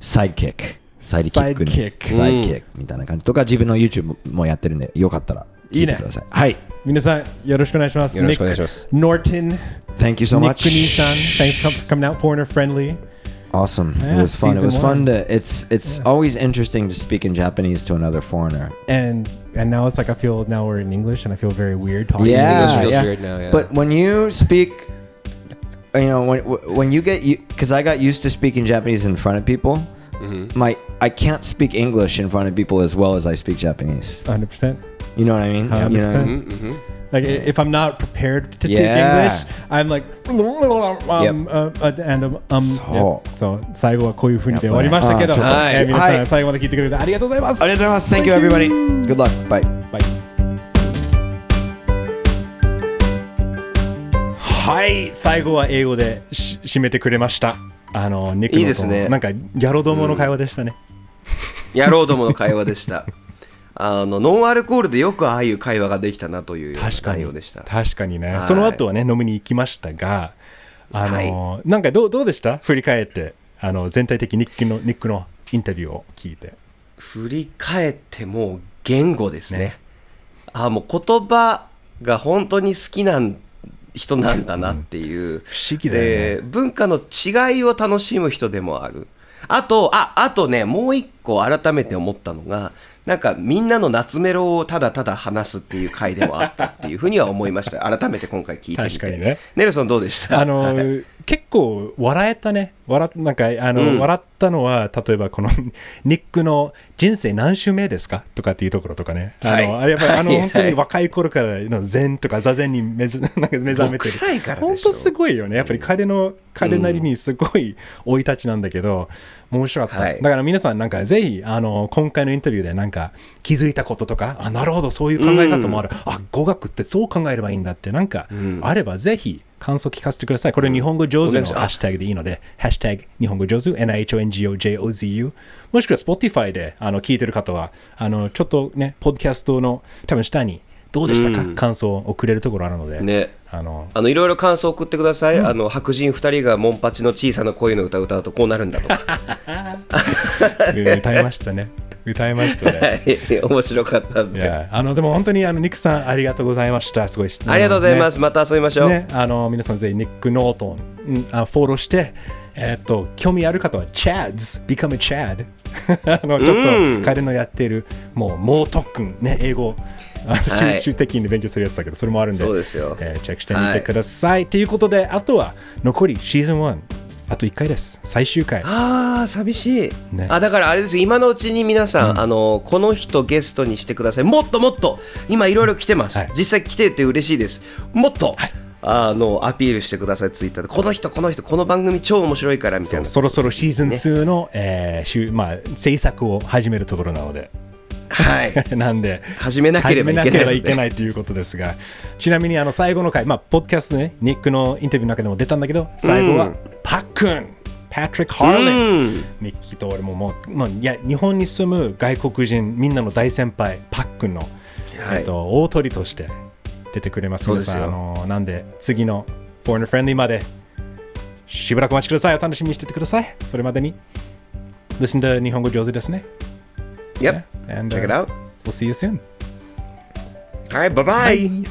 サイドキック、サイドキックに、サイドキックサイドキックみたいな感じとか、自分の YouTube もやってるんで、よかったら聞いてください。はい。皆さん、よろしくお願いします。よろしくお願いしますニックノーテン、ニ Thank you so ッ much. ク兄さん、Thanks for coming out, foreigner friendly. Awesome. Yeah, it was fun. It was one. fun to. It's it's always interesting to speak in Japanese to another foreigner. And and now it's like I feel now we're in English and I feel very weird talking yeah, English feels yeah. weird now, yeah. But when you speak, you know, when when you get you, because I got used to speaking Japanese in front of people. Mm-hmm. My I can't speak English in front of people as well as I speak Japanese. 100%. You know what I mean? You know? 100%. Mhm, mhm. Like if I'm not prepared to speak Yeah. English, I'm like, um, uh, uh, and um, um そう yeah. so 最後はこういう風にで終わりましたけど、やっぱねはいえー皆さん、はい最後まで聞いてくれてありがとうございます。ありがとうございます。Thank you everybody. Good luck. Bye. Bye. はい、最後は英語でし締めてくれました。あの、ニックのといいですねなんか、ギャロどもの会話でしたね。野郎どもの会話でした。あのノンアルコールでよくああいう会話ができたなという内容でした。確かにね、はい。その後はね飲みに行きましたがあの、なんかどうどうでした？振り返って。あの全体的にニックのニックのインタビューを聞いて。振り返ってもう言語ですね。あもう言葉が本当に好きな人なんだなっていう。不思議だよね。で文化の違いを楽しむ人でもある。あと、あ、あとね、もう一個改めて思ったのが、なんかみんなの夏メロをただただ話すっていう回でもあったっていうふうには思いました。改めて今回聞いてみて。確かにねネルソンどうでした？あの結構笑えたね。笑っなんかあの、うん。笑ったのは例えばこの ニックの人生何週目ですか？とかっていうところとかね。あの、はい。あれやっぱりあのはい。本当に若い頃からの禅とか座禅に目ずなんか目覚めてる。6歳からでしょ。本当すごいよね。やっぱり彼の彼なりにすごい生い立ちなんだけど、面白かった、はい。だから皆さんなんかぜひあの今回のインタビューでなんか気づいたこととかあなるほどそういう考え方もある、あ語学ってそう考えればいいんだってなんか、あればぜひ感想聞かせてください。これ日本語上手のハッシュタグでいいので、ハッシュタグ日本語上手 NIHONGOJOZU もしくは Spotify であの聞いてる方はあのちょっとねポッドキャストの多分下にどうでしたか、うん。感想を送れるところあるので、ね。あのあのいろいろ感想を送ってください。あの白人二人がモンパチの小さな声の歌を歌うとこうなるんだとか。歌いましたね歌いましたね。はい。面白かったんいで。やあのでも本当にあのニックさんありがとうございました。すごいありがとうございます。ねまた遊びましょう。ね、あの皆さんぜひニック・ノートン、うんあフォローして、えっと興味ある方は Chads Become a Chad あのちょっと彼のやっているもう猛特訓ね英語集中的に勉強するやつだけどそれもあるんでそうですよ。えーチェックしてみてください、ということであとは残りシーズン1あと1回です。最終回。ああ寂しい、ね。あだからあれですよ。今のうちに皆さん、あのこの人ゲストにしてください。もっともっと。今いろいろ来てます、はい。実際来てて嬉しいです。もっと、あのアピールしてくださいツイッターで。この人この人この番組超面白いからみたいな。そろそろシーズン2の、えーまあ、制作を始めるところなのではい なんで始めなければいけないいけないということですが、ちなみにあの最後の回、まあ、ポッドキャストね、ニックのインタビューの中でも出たんだけど、最後はうんパックン、パトリック・ハーレン。うんミッキーと俺ももう、まあ、いや日本に住む外国人、みんなの大先輩、パックンの、はいえっと、大鳥として出てくれます。皆さんあのなんで、次の Foreigner Friendly までしばらくお待ちください。お楽しみにしててください。それまでに、Listen to 日本語上手ですね。Yep. And, check it uh, out. We'll see you soon. Alright bye bye